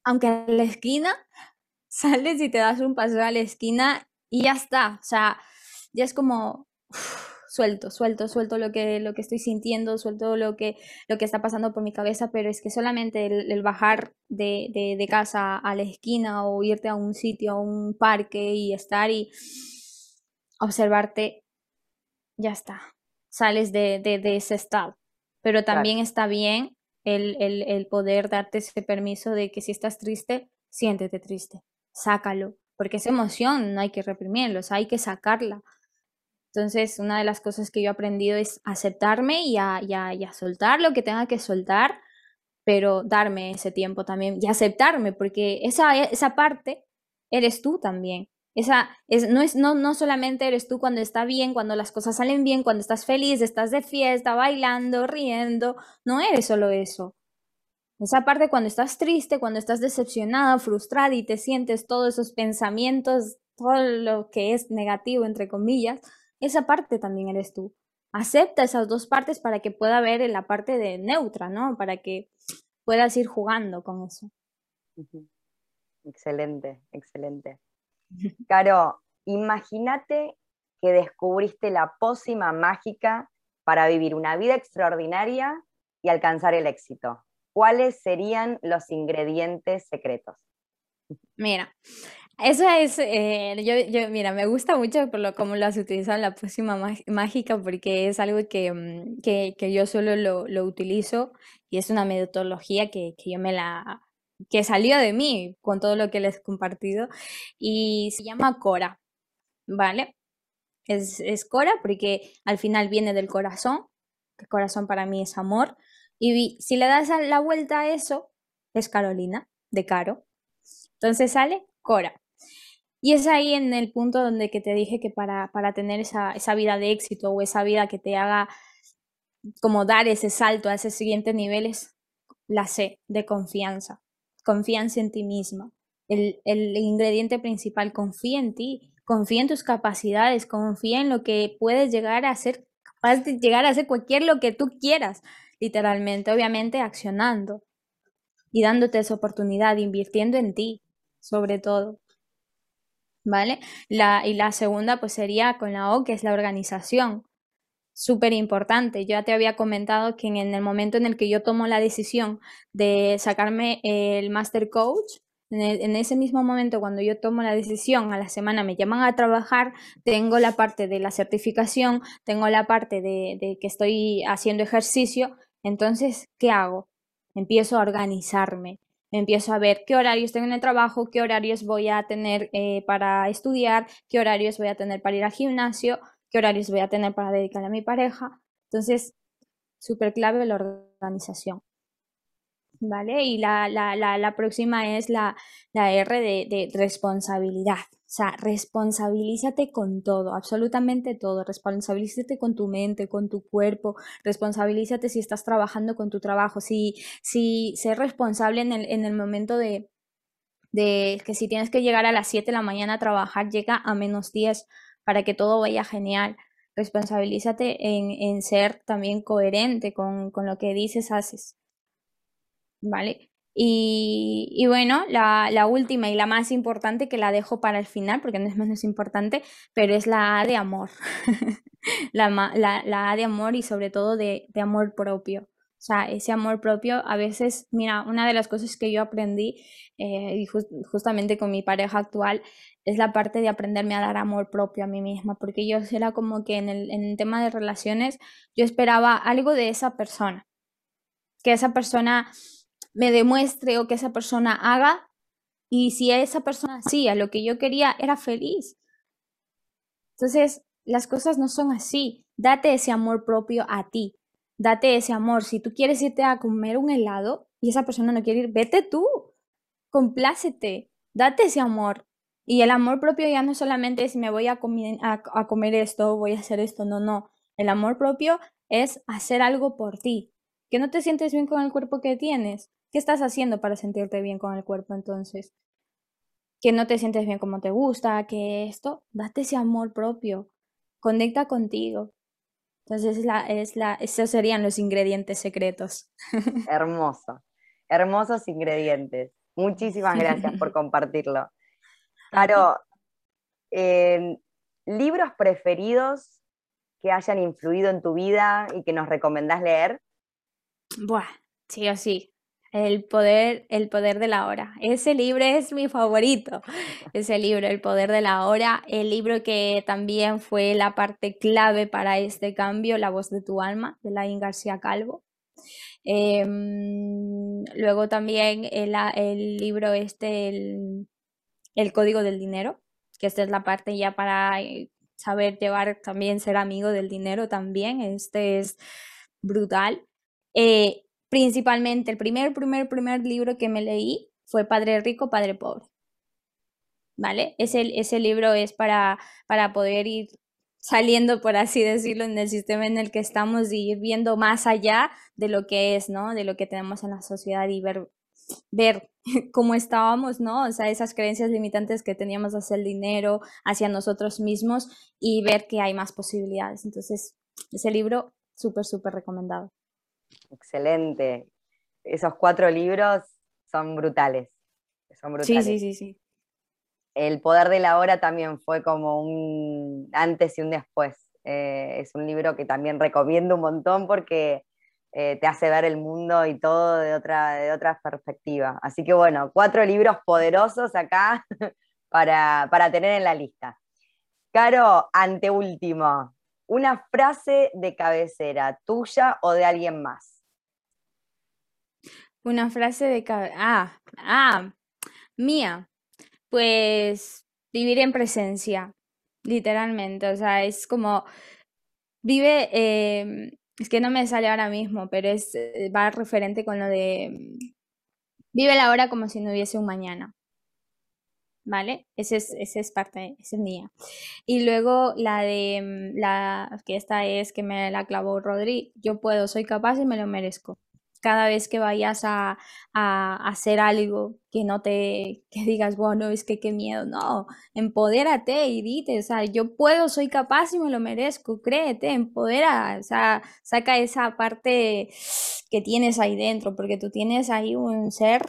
Aunque en la esquina sales y te das un paseo a la esquina y ya está. O sea, ya es como suelto, suelto, suelto lo que, lo que estoy sintiendo, suelto lo que, lo que está pasando por mi cabeza, pero es que solamente el, bajar de, de, casa a la esquina o irte a un sitio, a un parque y estar y observarte, ya está, sales de, de ese estado. Pero también está bien el, el, el poder darte ese permiso de que si estás triste, siéntete triste, sácalo, porque esa emoción no hay que reprimirla, hay que sacarla entonces, una de las cosas que yo he aprendido es aceptarme y a, soltar lo que tenga que soltar, pero darme ese tiempo también y aceptarme, porque esa, esa parte eres tú también. Esa es, no, es, no, no solamente eres tú cuando está bien, cuando las cosas salen bien, cuando estás feliz, estás de fiesta, bailando, riendo, no eres solo eso. Esa parte cuando estás triste, cuando estás decepcionada, frustrada y te sientes todos esos pensamientos, todo lo que es negativo, entre comillas, esa parte también eres tú. Acepta esas dos partes para que pueda ver la parte de neutra, ¿no? Para que puedas ir jugando con eso. Excelente, excelente. Caro, imagínate que descubriste la pócima mágica para vivir una vida extraordinaria y alcanzar el éxito. ¿Cuáles serían los ingredientes secretos? Mira, eso es, eh, yo, mira, me gusta mucho por lo, cómo lo has utilizado en la próxima mágica porque es algo que, mm, que, que yo solo lo, lo, utilizo y es una metodología que, que yo me la, que salió de mí con todo lo que les he compartido y se llama Cora, ¿vale? Es, es Cora porque al final viene del corazón, que corazón para mí es amor, y si le das la vuelta a eso, es Carolina, de Caro. Entonces sale Cora. Y es ahí en el punto donde que te dije que para, para tener esa, esa vida de éxito o esa vida que te haga como dar ese salto a ese siguiente nivel es la C de confianza. Confianza en ti misma. El, el ingrediente principal, confía en ti, confía en tus capacidades, confía en lo que puedes llegar a ser, capaz de llegar a hacer cualquier lo que tú quieras, literalmente, obviamente accionando y dándote esa oportunidad, invirtiendo en ti, sobre todo. ¿Vale? La, y la segunda pues sería con la O, que es la organización. Súper importante. Ya te había comentado que en, el momento en el que yo tomo la decisión de sacarme el Master Coach, en, ese mismo momento cuando yo tomo la decisión, a la semana me llaman a trabajar, tengo la parte de la certificación, tengo la parte de que estoy haciendo ejercicio, entonces, ¿qué hago? Empiezo a organizarme, empiezo a ver qué horarios tengo en el trabajo, qué horarios voy a tener eh, para estudiar, qué horarios voy a tener para ir al gimnasio, qué horarios voy a tener para dedicar a mi pareja. Entonces, súper clave la organización. ¿Vale? Y la, la, la, próxima es la, R de, de responsabilidad. O sea, responsabilízate con todo, absolutamente todo. Responsabilízate con tu mente, con tu cuerpo. Responsabilízate si estás trabajando con tu trabajo. Si, si ser responsable en el, en el momento de, de que si tienes que llegar a las 7 de la mañana a trabajar, llega a menos 10 para que todo vaya genial. Responsabilízate en, en ser también coherente con, con lo que dices, haces. ¿Vale? Y, bueno, la, última y la más importante que la dejo para el final, porque no es menos importante, pero es la A de amor. la, la, A de amor y sobre todo de, amor propio. O sea, ese amor propio, a veces, mira, una de las cosas que yo aprendí, eh, y justamente con mi pareja actual, es la parte de aprenderme a dar amor propio a mí misma, porque yo era como que en el, en el tema de relaciones, yo esperaba algo de esa persona, que esa persona me demuestre o que esa persona haga y si esa persona hacía lo que yo quería, era feliz. Entonces, las cosas no son así. Date ese amor propio a ti. Date ese amor. Si tú quieres irte a comer un helado y esa persona no quiere ir, vete tú. Complácete. Date ese amor. Y el amor propio ya no solamente es me voy a, comer, a comer esto, voy a hacer esto. No, no. El amor propio es hacer algo por ti. Que no te sientes bien con el cuerpo que tienes. ¿Qué estás haciendo para sentirte bien con el cuerpo entonces? Que no te sientes bien como te gusta, que esto, date ese amor propio, conecta contigo. Entonces, es la, es la, esos serían los ingredientes secretos. Hermoso, hermosos ingredientes. Muchísimas gracias por compartirlo. Claro, eh, libros preferidos que hayan influido en tu vida y que nos recomendás leer. Buah, sí o sí. El poder, el poder de la hora. Ese libro es mi favorito. Ese libro, El poder de la hora. El libro que también fue la parte clave para este cambio, La voz de tu alma, de Laín García Calvo. Em, luego también el, el, libro este, el, el Código del Dinero, que esta es la parte ya para eh, saber llevar también, ser amigo del dinero también. Este es brutal. Eh, principalmente el primer, primer, primer libro que me leí fue Padre Rico, Padre Pobre. ¿Vale? Ese, ese libro es para, para poder ir saliendo, por así decirlo, en el sistema en el que estamos y ir viendo más allá de lo que es, ¿no? De lo que tenemos en la sociedad y ver, ver cómo estábamos, ¿no? O sea, esas creencias limitantes que teníamos hacia el dinero, hacia nosotros mismos y ver que hay más posibilidades. Entonces, ese libro, súper, súper recomendado. Excelente. Esos cuatro libros son brutales. Son brutales. Sí, sí, sí, sí. El poder de la hora también fue como un antes y un después. Eh, es un libro que también recomiendo un montón porque eh, te hace ver el mundo y todo de otra, de otra perspectiva. Así que bueno, cuatro libros poderosos acá para, para tener en la lista. Caro, anteúltimo, una frase de cabecera, tuya o de alguien más. Una frase de cabecera. Ah, ah, mía. Pues vivir en presencia, literalmente. O sea, es como vive, em, es que no me sale ahora mismo, pero es eh, va referente con lo de vive la hora como si no hubiese un mañana. ¿Vale? Ese es, ese es parte, esa es mía. Y luego la de mm, la que esta es que me la clavó Rodri, yo puedo, soy capaz y me lo merezco cada vez que vayas a, hacer algo que no te, que digas, bueno, es que qué miedo, no, empodérate y dite, o sea, yo puedo, soy capaz y me lo merezco, créete, empodera, o sea, saca esa parte que tienes ahí dentro, porque tú tienes ahí un ser,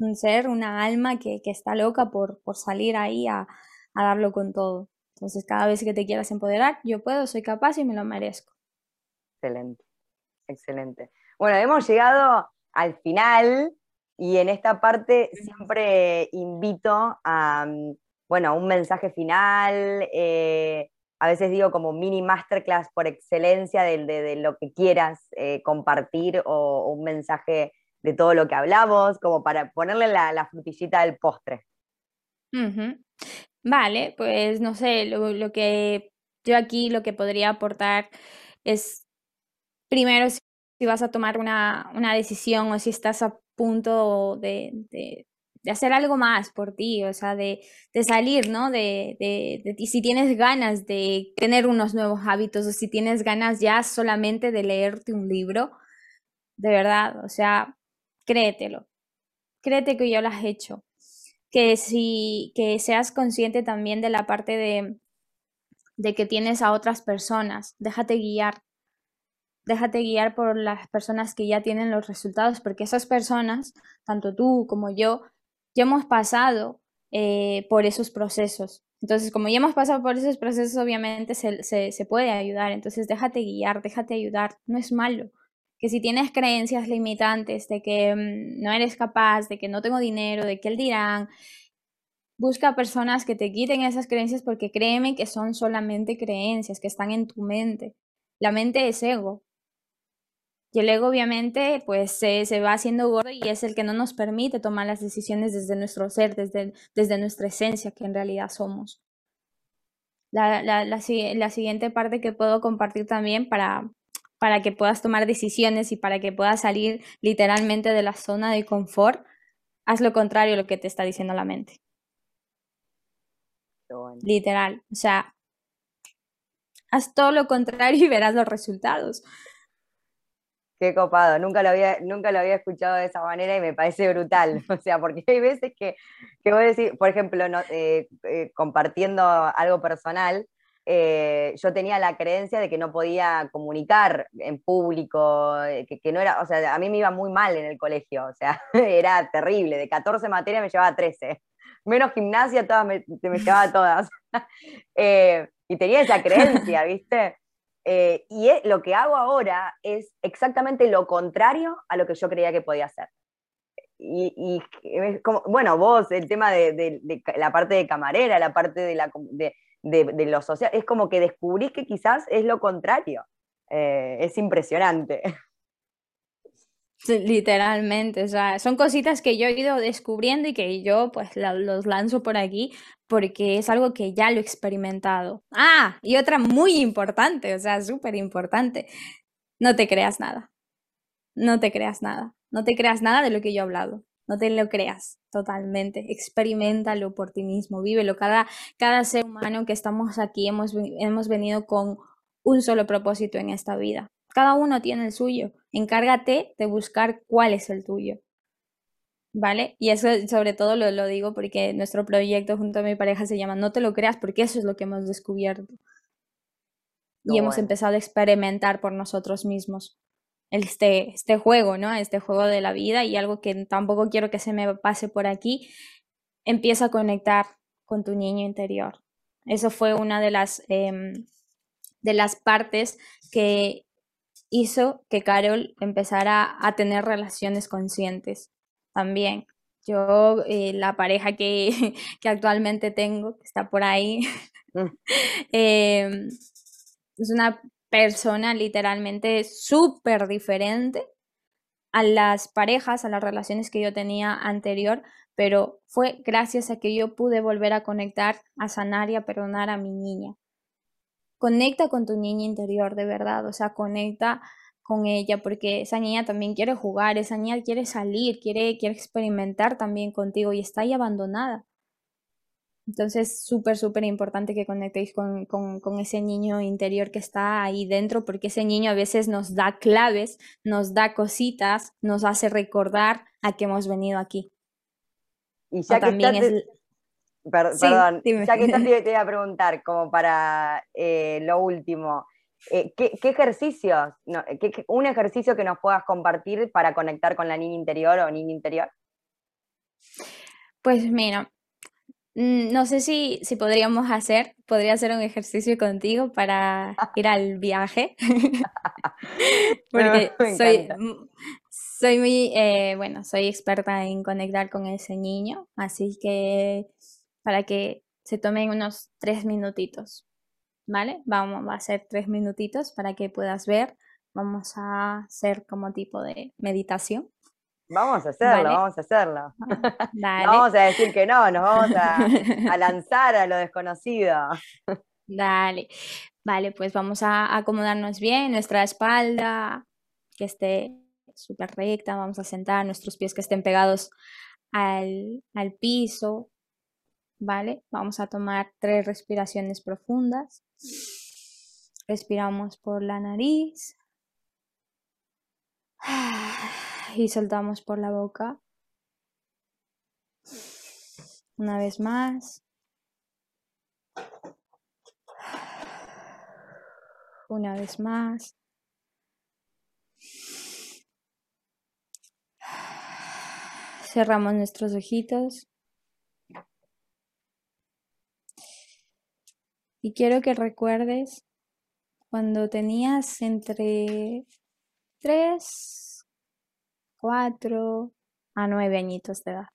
un ser, una alma que, está loca por, por salir ahí a, a darlo con todo. Entonces, cada vez que te quieras empoderar, yo puedo, soy capaz y me lo merezco. Excelente, excelente. Bueno, hemos llegado al final y en esta parte siempre invito a, mm, bueno, un mensaje final, eh, a veces digo como mini masterclass por excelencia de, lo que quieras eh, compartir o, un mensaje de todo lo que hablamos, como para ponerle la, frutillita del postre. Vale, pues no sé, lo, lo, que yo aquí lo que podría aportar es primero si vas a tomar una, decisión o si estás a punto de, hacer algo más por ti, o sea, de, salir, ¿no? De, de, si tienes ganas de tener unos nuevos hábitos o si tienes ganas ya solamente de leerte un libro, de verdad, o sea, créetelo, créete que ya lo has hecho, que si que seas consciente también de la parte de, de que tienes a otras personas, déjate guiar, déjate guiar por las personas que ya tienen los resultados, porque esas personas, tanto tú como yo, ya hemos pasado eh, por esos procesos. Entonces, como ya hemos pasado por esos procesos, obviamente se, se, puede ayudar. Entonces, déjate guiar, déjate ayudar. No es malo. Que si tienes creencias limitantes de que mm, no eres capaz, de que no tengo dinero, de que él dirán, busca personas que te quiten esas creencias porque créeme que son solamente creencias que están en tu mente. La mente es ego, y el ego obviamente pues se, va haciendo gordo y es el que no nos permite tomar las decisiones desde nuestro ser, desde, desde nuestra esencia que en realidad somos. La, la, la, siguiente parte que puedo compartir también para, para que puedas tomar decisiones y para que puedas salir literalmente de la zona de confort, haz lo contrario a lo que te está diciendo la mente. Literal, o sea, haz todo lo contrario y verás los resultados. Qué copado, nunca lo, había, nunca lo había escuchado de esa manera y me parece brutal. O sea, porque hay veces que, que voy a decir, por ejemplo, eh, eh, compartiendo algo personal, eh, yo tenía la creencia de que no podía comunicar en público, que, que, no era, o sea, a mí me iba muy mal en el colegio, o sea, era terrible, de 14 materias me llevaba 13, menos gimnasia, todas me, me llevaba todas. y tenía esa creencia, ¿viste? Eh, y lo que hago ahora es exactamente lo contrario a lo que yo creía que podía hacer. Y, como, bueno, vos, el tema de, la parte de camarera, la parte de, la, de, lo social, es como que descubrís que quizás es lo contrario. Eh, es impresionante. Literalmente, o sea, son cositas que yo he ido descubriendo y que yo pues los lanzo por aquí porque es algo que ya lo he experimentado. Ah, y otra muy importante, o sea, súper importante, no te creas nada, no te creas nada, no te creas nada de lo que yo he hablado, no te lo creas totalmente, experimentalo por ti mismo, vívelo, cada, cada ser humano que estamos aquí hemos, hemos venido con un solo propósito en esta vida cada uno tiene el suyo. Encárgate de buscar cuál es el tuyo. ¿Vale? Y eso sobre todo lo, lo, digo porque nuestro proyecto junto a mi pareja se llama No te lo creas porque eso es lo que hemos descubierto. y hemos empezado a experimentar por nosotros mismos este, este juego, ¿no? Este juego de la vida y algo que tampoco quiero que se me pase por aquí. Empieza a conectar con tu niño interior. Eso fue una de las, em, de las partes que hizo que Carol empezara a tener relaciones conscientes también. Yo, eh, la pareja que, que, actualmente tengo, que está por ahí, em, es una persona literalmente súper diferente a las parejas, a las relaciones que yo tenía anterior, pero fue gracias a que yo pude volver a conectar, a sanar y a perdonar a mi niña. Conecta con tu niña interior, de verdad, o sea, conecta con ella porque esa niña también quiere jugar, esa niña quiere salir, quiere, quiere experimentar también contigo y está ahí abandonada. Entonces, súper, súper importante que conectéis con, con, ese niño interior que está ahí dentro, porque ese niño a veces nos da claves, nos da cositas, nos hace recordar a que hemos venido aquí. Y ya que también es... perdón, ya que te, te, iba a preguntar, como para eh, lo último, eh, ¿qué, ejercicios, un ejercicio que nos puedas compartir para conectar con la niña interior o niño interior? Pues mira, no sé si, si podríamos hacer, podría hacer un ejercicio contigo para ir al viaje, porque soy, soy muy, eh, bueno, soy experta en conectar con ese niño, así que para que se tomen unos tres minutitos, ¿vale? Vamos a hacer tres minutitos para que puedas ver, vamos a hacer como tipo de meditación. Vamos a hacerlo, vamos a hacerlo. no vamos a decir que no, nos vamos a, lanzar a lo desconocido. Dale. Vale, pues vamos a acomodarnos bien, nuestra espalda que esté súper recta, vamos a sentar nuestros pies que estén pegados al, al piso, ¿vale? Vamos a tomar tres respiraciones profundas. Respiramos por la nariz y soltamos por la boca. Una vez más. Una vez más. Cerramos nuestros ojitos. Y quiero que recuerdes cuando tenías entre 3 cuatro a nueve añitos de edad.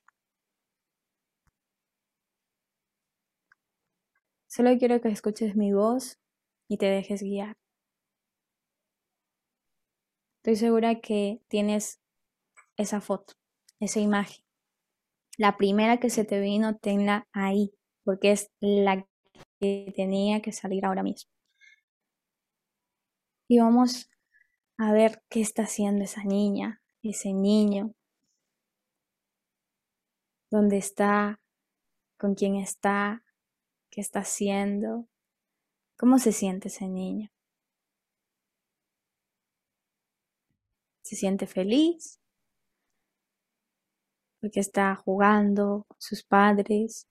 Solo quiero que escuches mi voz y te dejes guiar. Estoy segura que tienes esa foto, esa imagen. La primera que se te vino, tenla ahí, porque es la que tenía que salir ahora mismo. Y vamos a ver qué está haciendo esa niña, ese niño, dónde está, con quién está, qué está haciendo, cómo se siente ese niño. ¿Se siente feliz? Porque está jugando con sus padres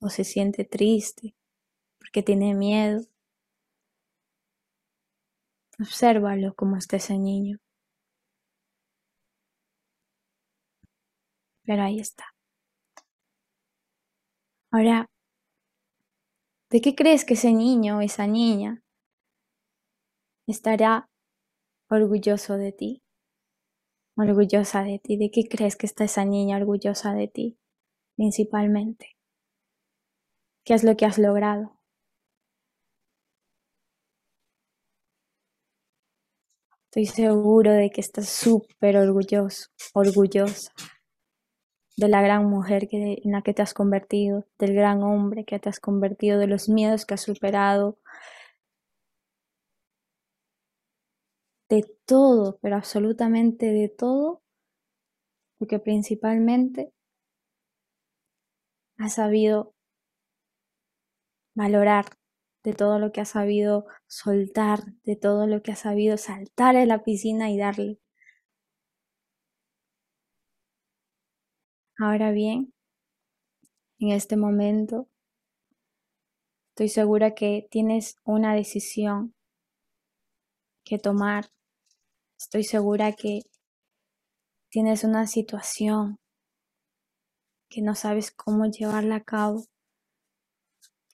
o se siente triste porque tiene miedo. Obsérvalo como está ese niño. Pero ahí está. Ahora, ¿de qué crees que ese niño o esa niña estará orgulloso de ti? Orgullosa de ti. ¿De qué crees que está esa niña orgullosa de ti? Principalmente. ¿Qué es lo que has logrado? Estoy seguro de que estás súper orgulloso, orgullosa de la gran mujer que, en la que te has convertido, del gran hombre que te has convertido, de los miedos que has superado, de todo, pero absolutamente de todo, porque principalmente has sabido valorar de todo lo que has sabido soltar, de todo lo que has sabido saltar en la piscina y darle. Ahora bien, en este momento, estoy segura que tienes una decisión que tomar. Estoy segura que tienes una situación que no sabes cómo llevarla a cabo.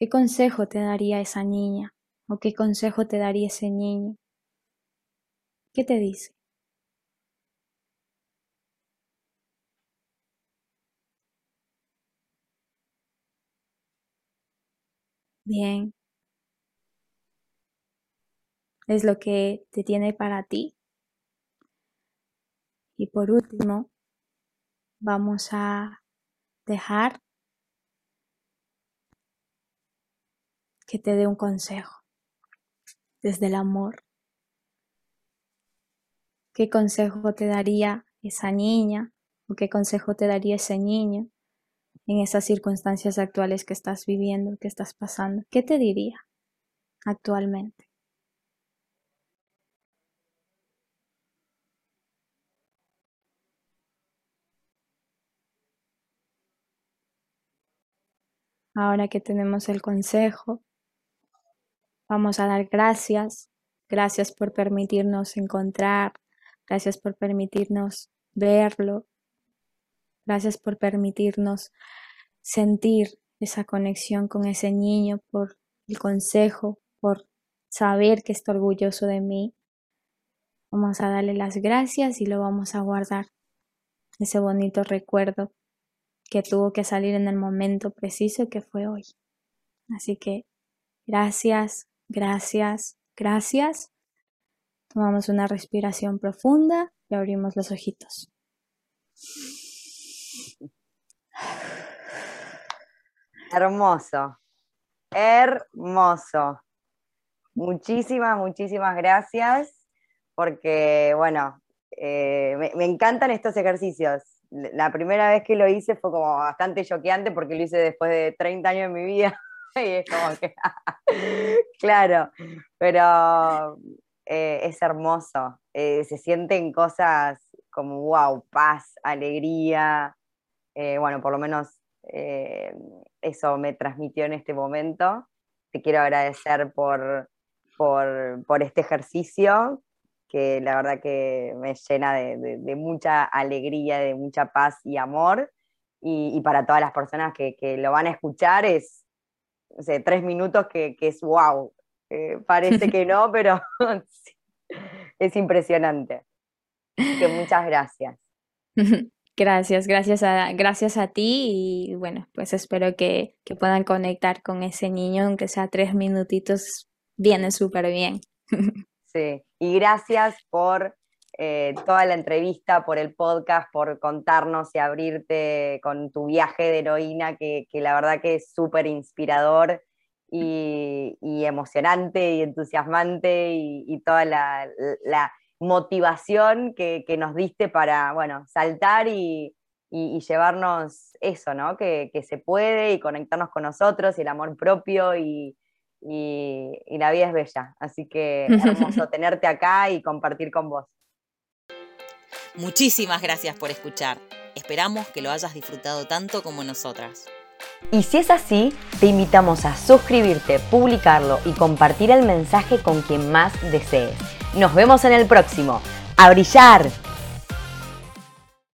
¿Qué consejo te daría esa niña? ¿O qué consejo te daría ese niño? ¿Qué te dice? Bien. Es lo que te tiene para ti. Y por último, vamos a dejar que te dé un consejo desde el amor. ¿Qué consejo te daría esa niña o qué consejo te daría ese niño en esas circunstancias actuales que estás viviendo, que estás pasando? ¿Qué te diría actualmente? Ahora que tenemos el consejo, vamos a dar gracias. Gracias por permitirnos encontrar. Gracias por permitirnos verlo. Gracias por permitirnos sentir esa conexión con ese niño, por el consejo, por saber que está orgulloso de mí. Vamos a darle las gracias y lo vamos a guardar. Ese bonito recuerdo que tuvo que salir en el momento preciso que fue hoy. Así que gracias, gracias, gracias. Tomamos una respiración profunda y abrimos los ojitos. Hermoso, hermoso. Muchísimas, muchísimas gracias porque, bueno, eh, me encantan estos ejercicios la primera vez que lo hice fue como bastante choqueante porque lo hice después de 30 años de mi vida. y es como que, claro, pero eh, es hermoso. Eh, se sienten cosas como, wow, paz, alegría. Eh, bueno, por lo menos eso me transmitió en este momento. Te quiero agradecer por, por, por este ejercicio que la verdad que me llena de, mucha alegría, de mucha paz y amor. Y, para todas las personas que, lo van a escuchar es, tres minutos que, es wow. Eh, parece que no, pero es impresionante. que muchas gracias. Gracias, gracias a, gracias a ti y bueno, pues espero que, que puedan conectar con ese niño, aunque sea tres minutitos, viene súper bien. Sí, y gracias por eh, toda la entrevista, por el podcast, por contarnos y abrirte con tu viaje de heroína, que, la verdad que es súper inspirador y, emocionante y entusiasmante y, toda la, motivación que, nos diste para, bueno, saltar y, llevarnos eso, ¿no? Que, que, se puede y conectarnos con nosotros y el amor propio y, y, la vida es bella. Así que hermoso tenerte acá y compartir con vos. Muchísimas gracias por escuchar. Esperamos que lo hayas disfrutado tanto como nosotras. Y si es así, te invitamos a suscribirte, publicarlo y compartir el mensaje con quien más desees. Nos vemos en el próximo. ¡A brillar!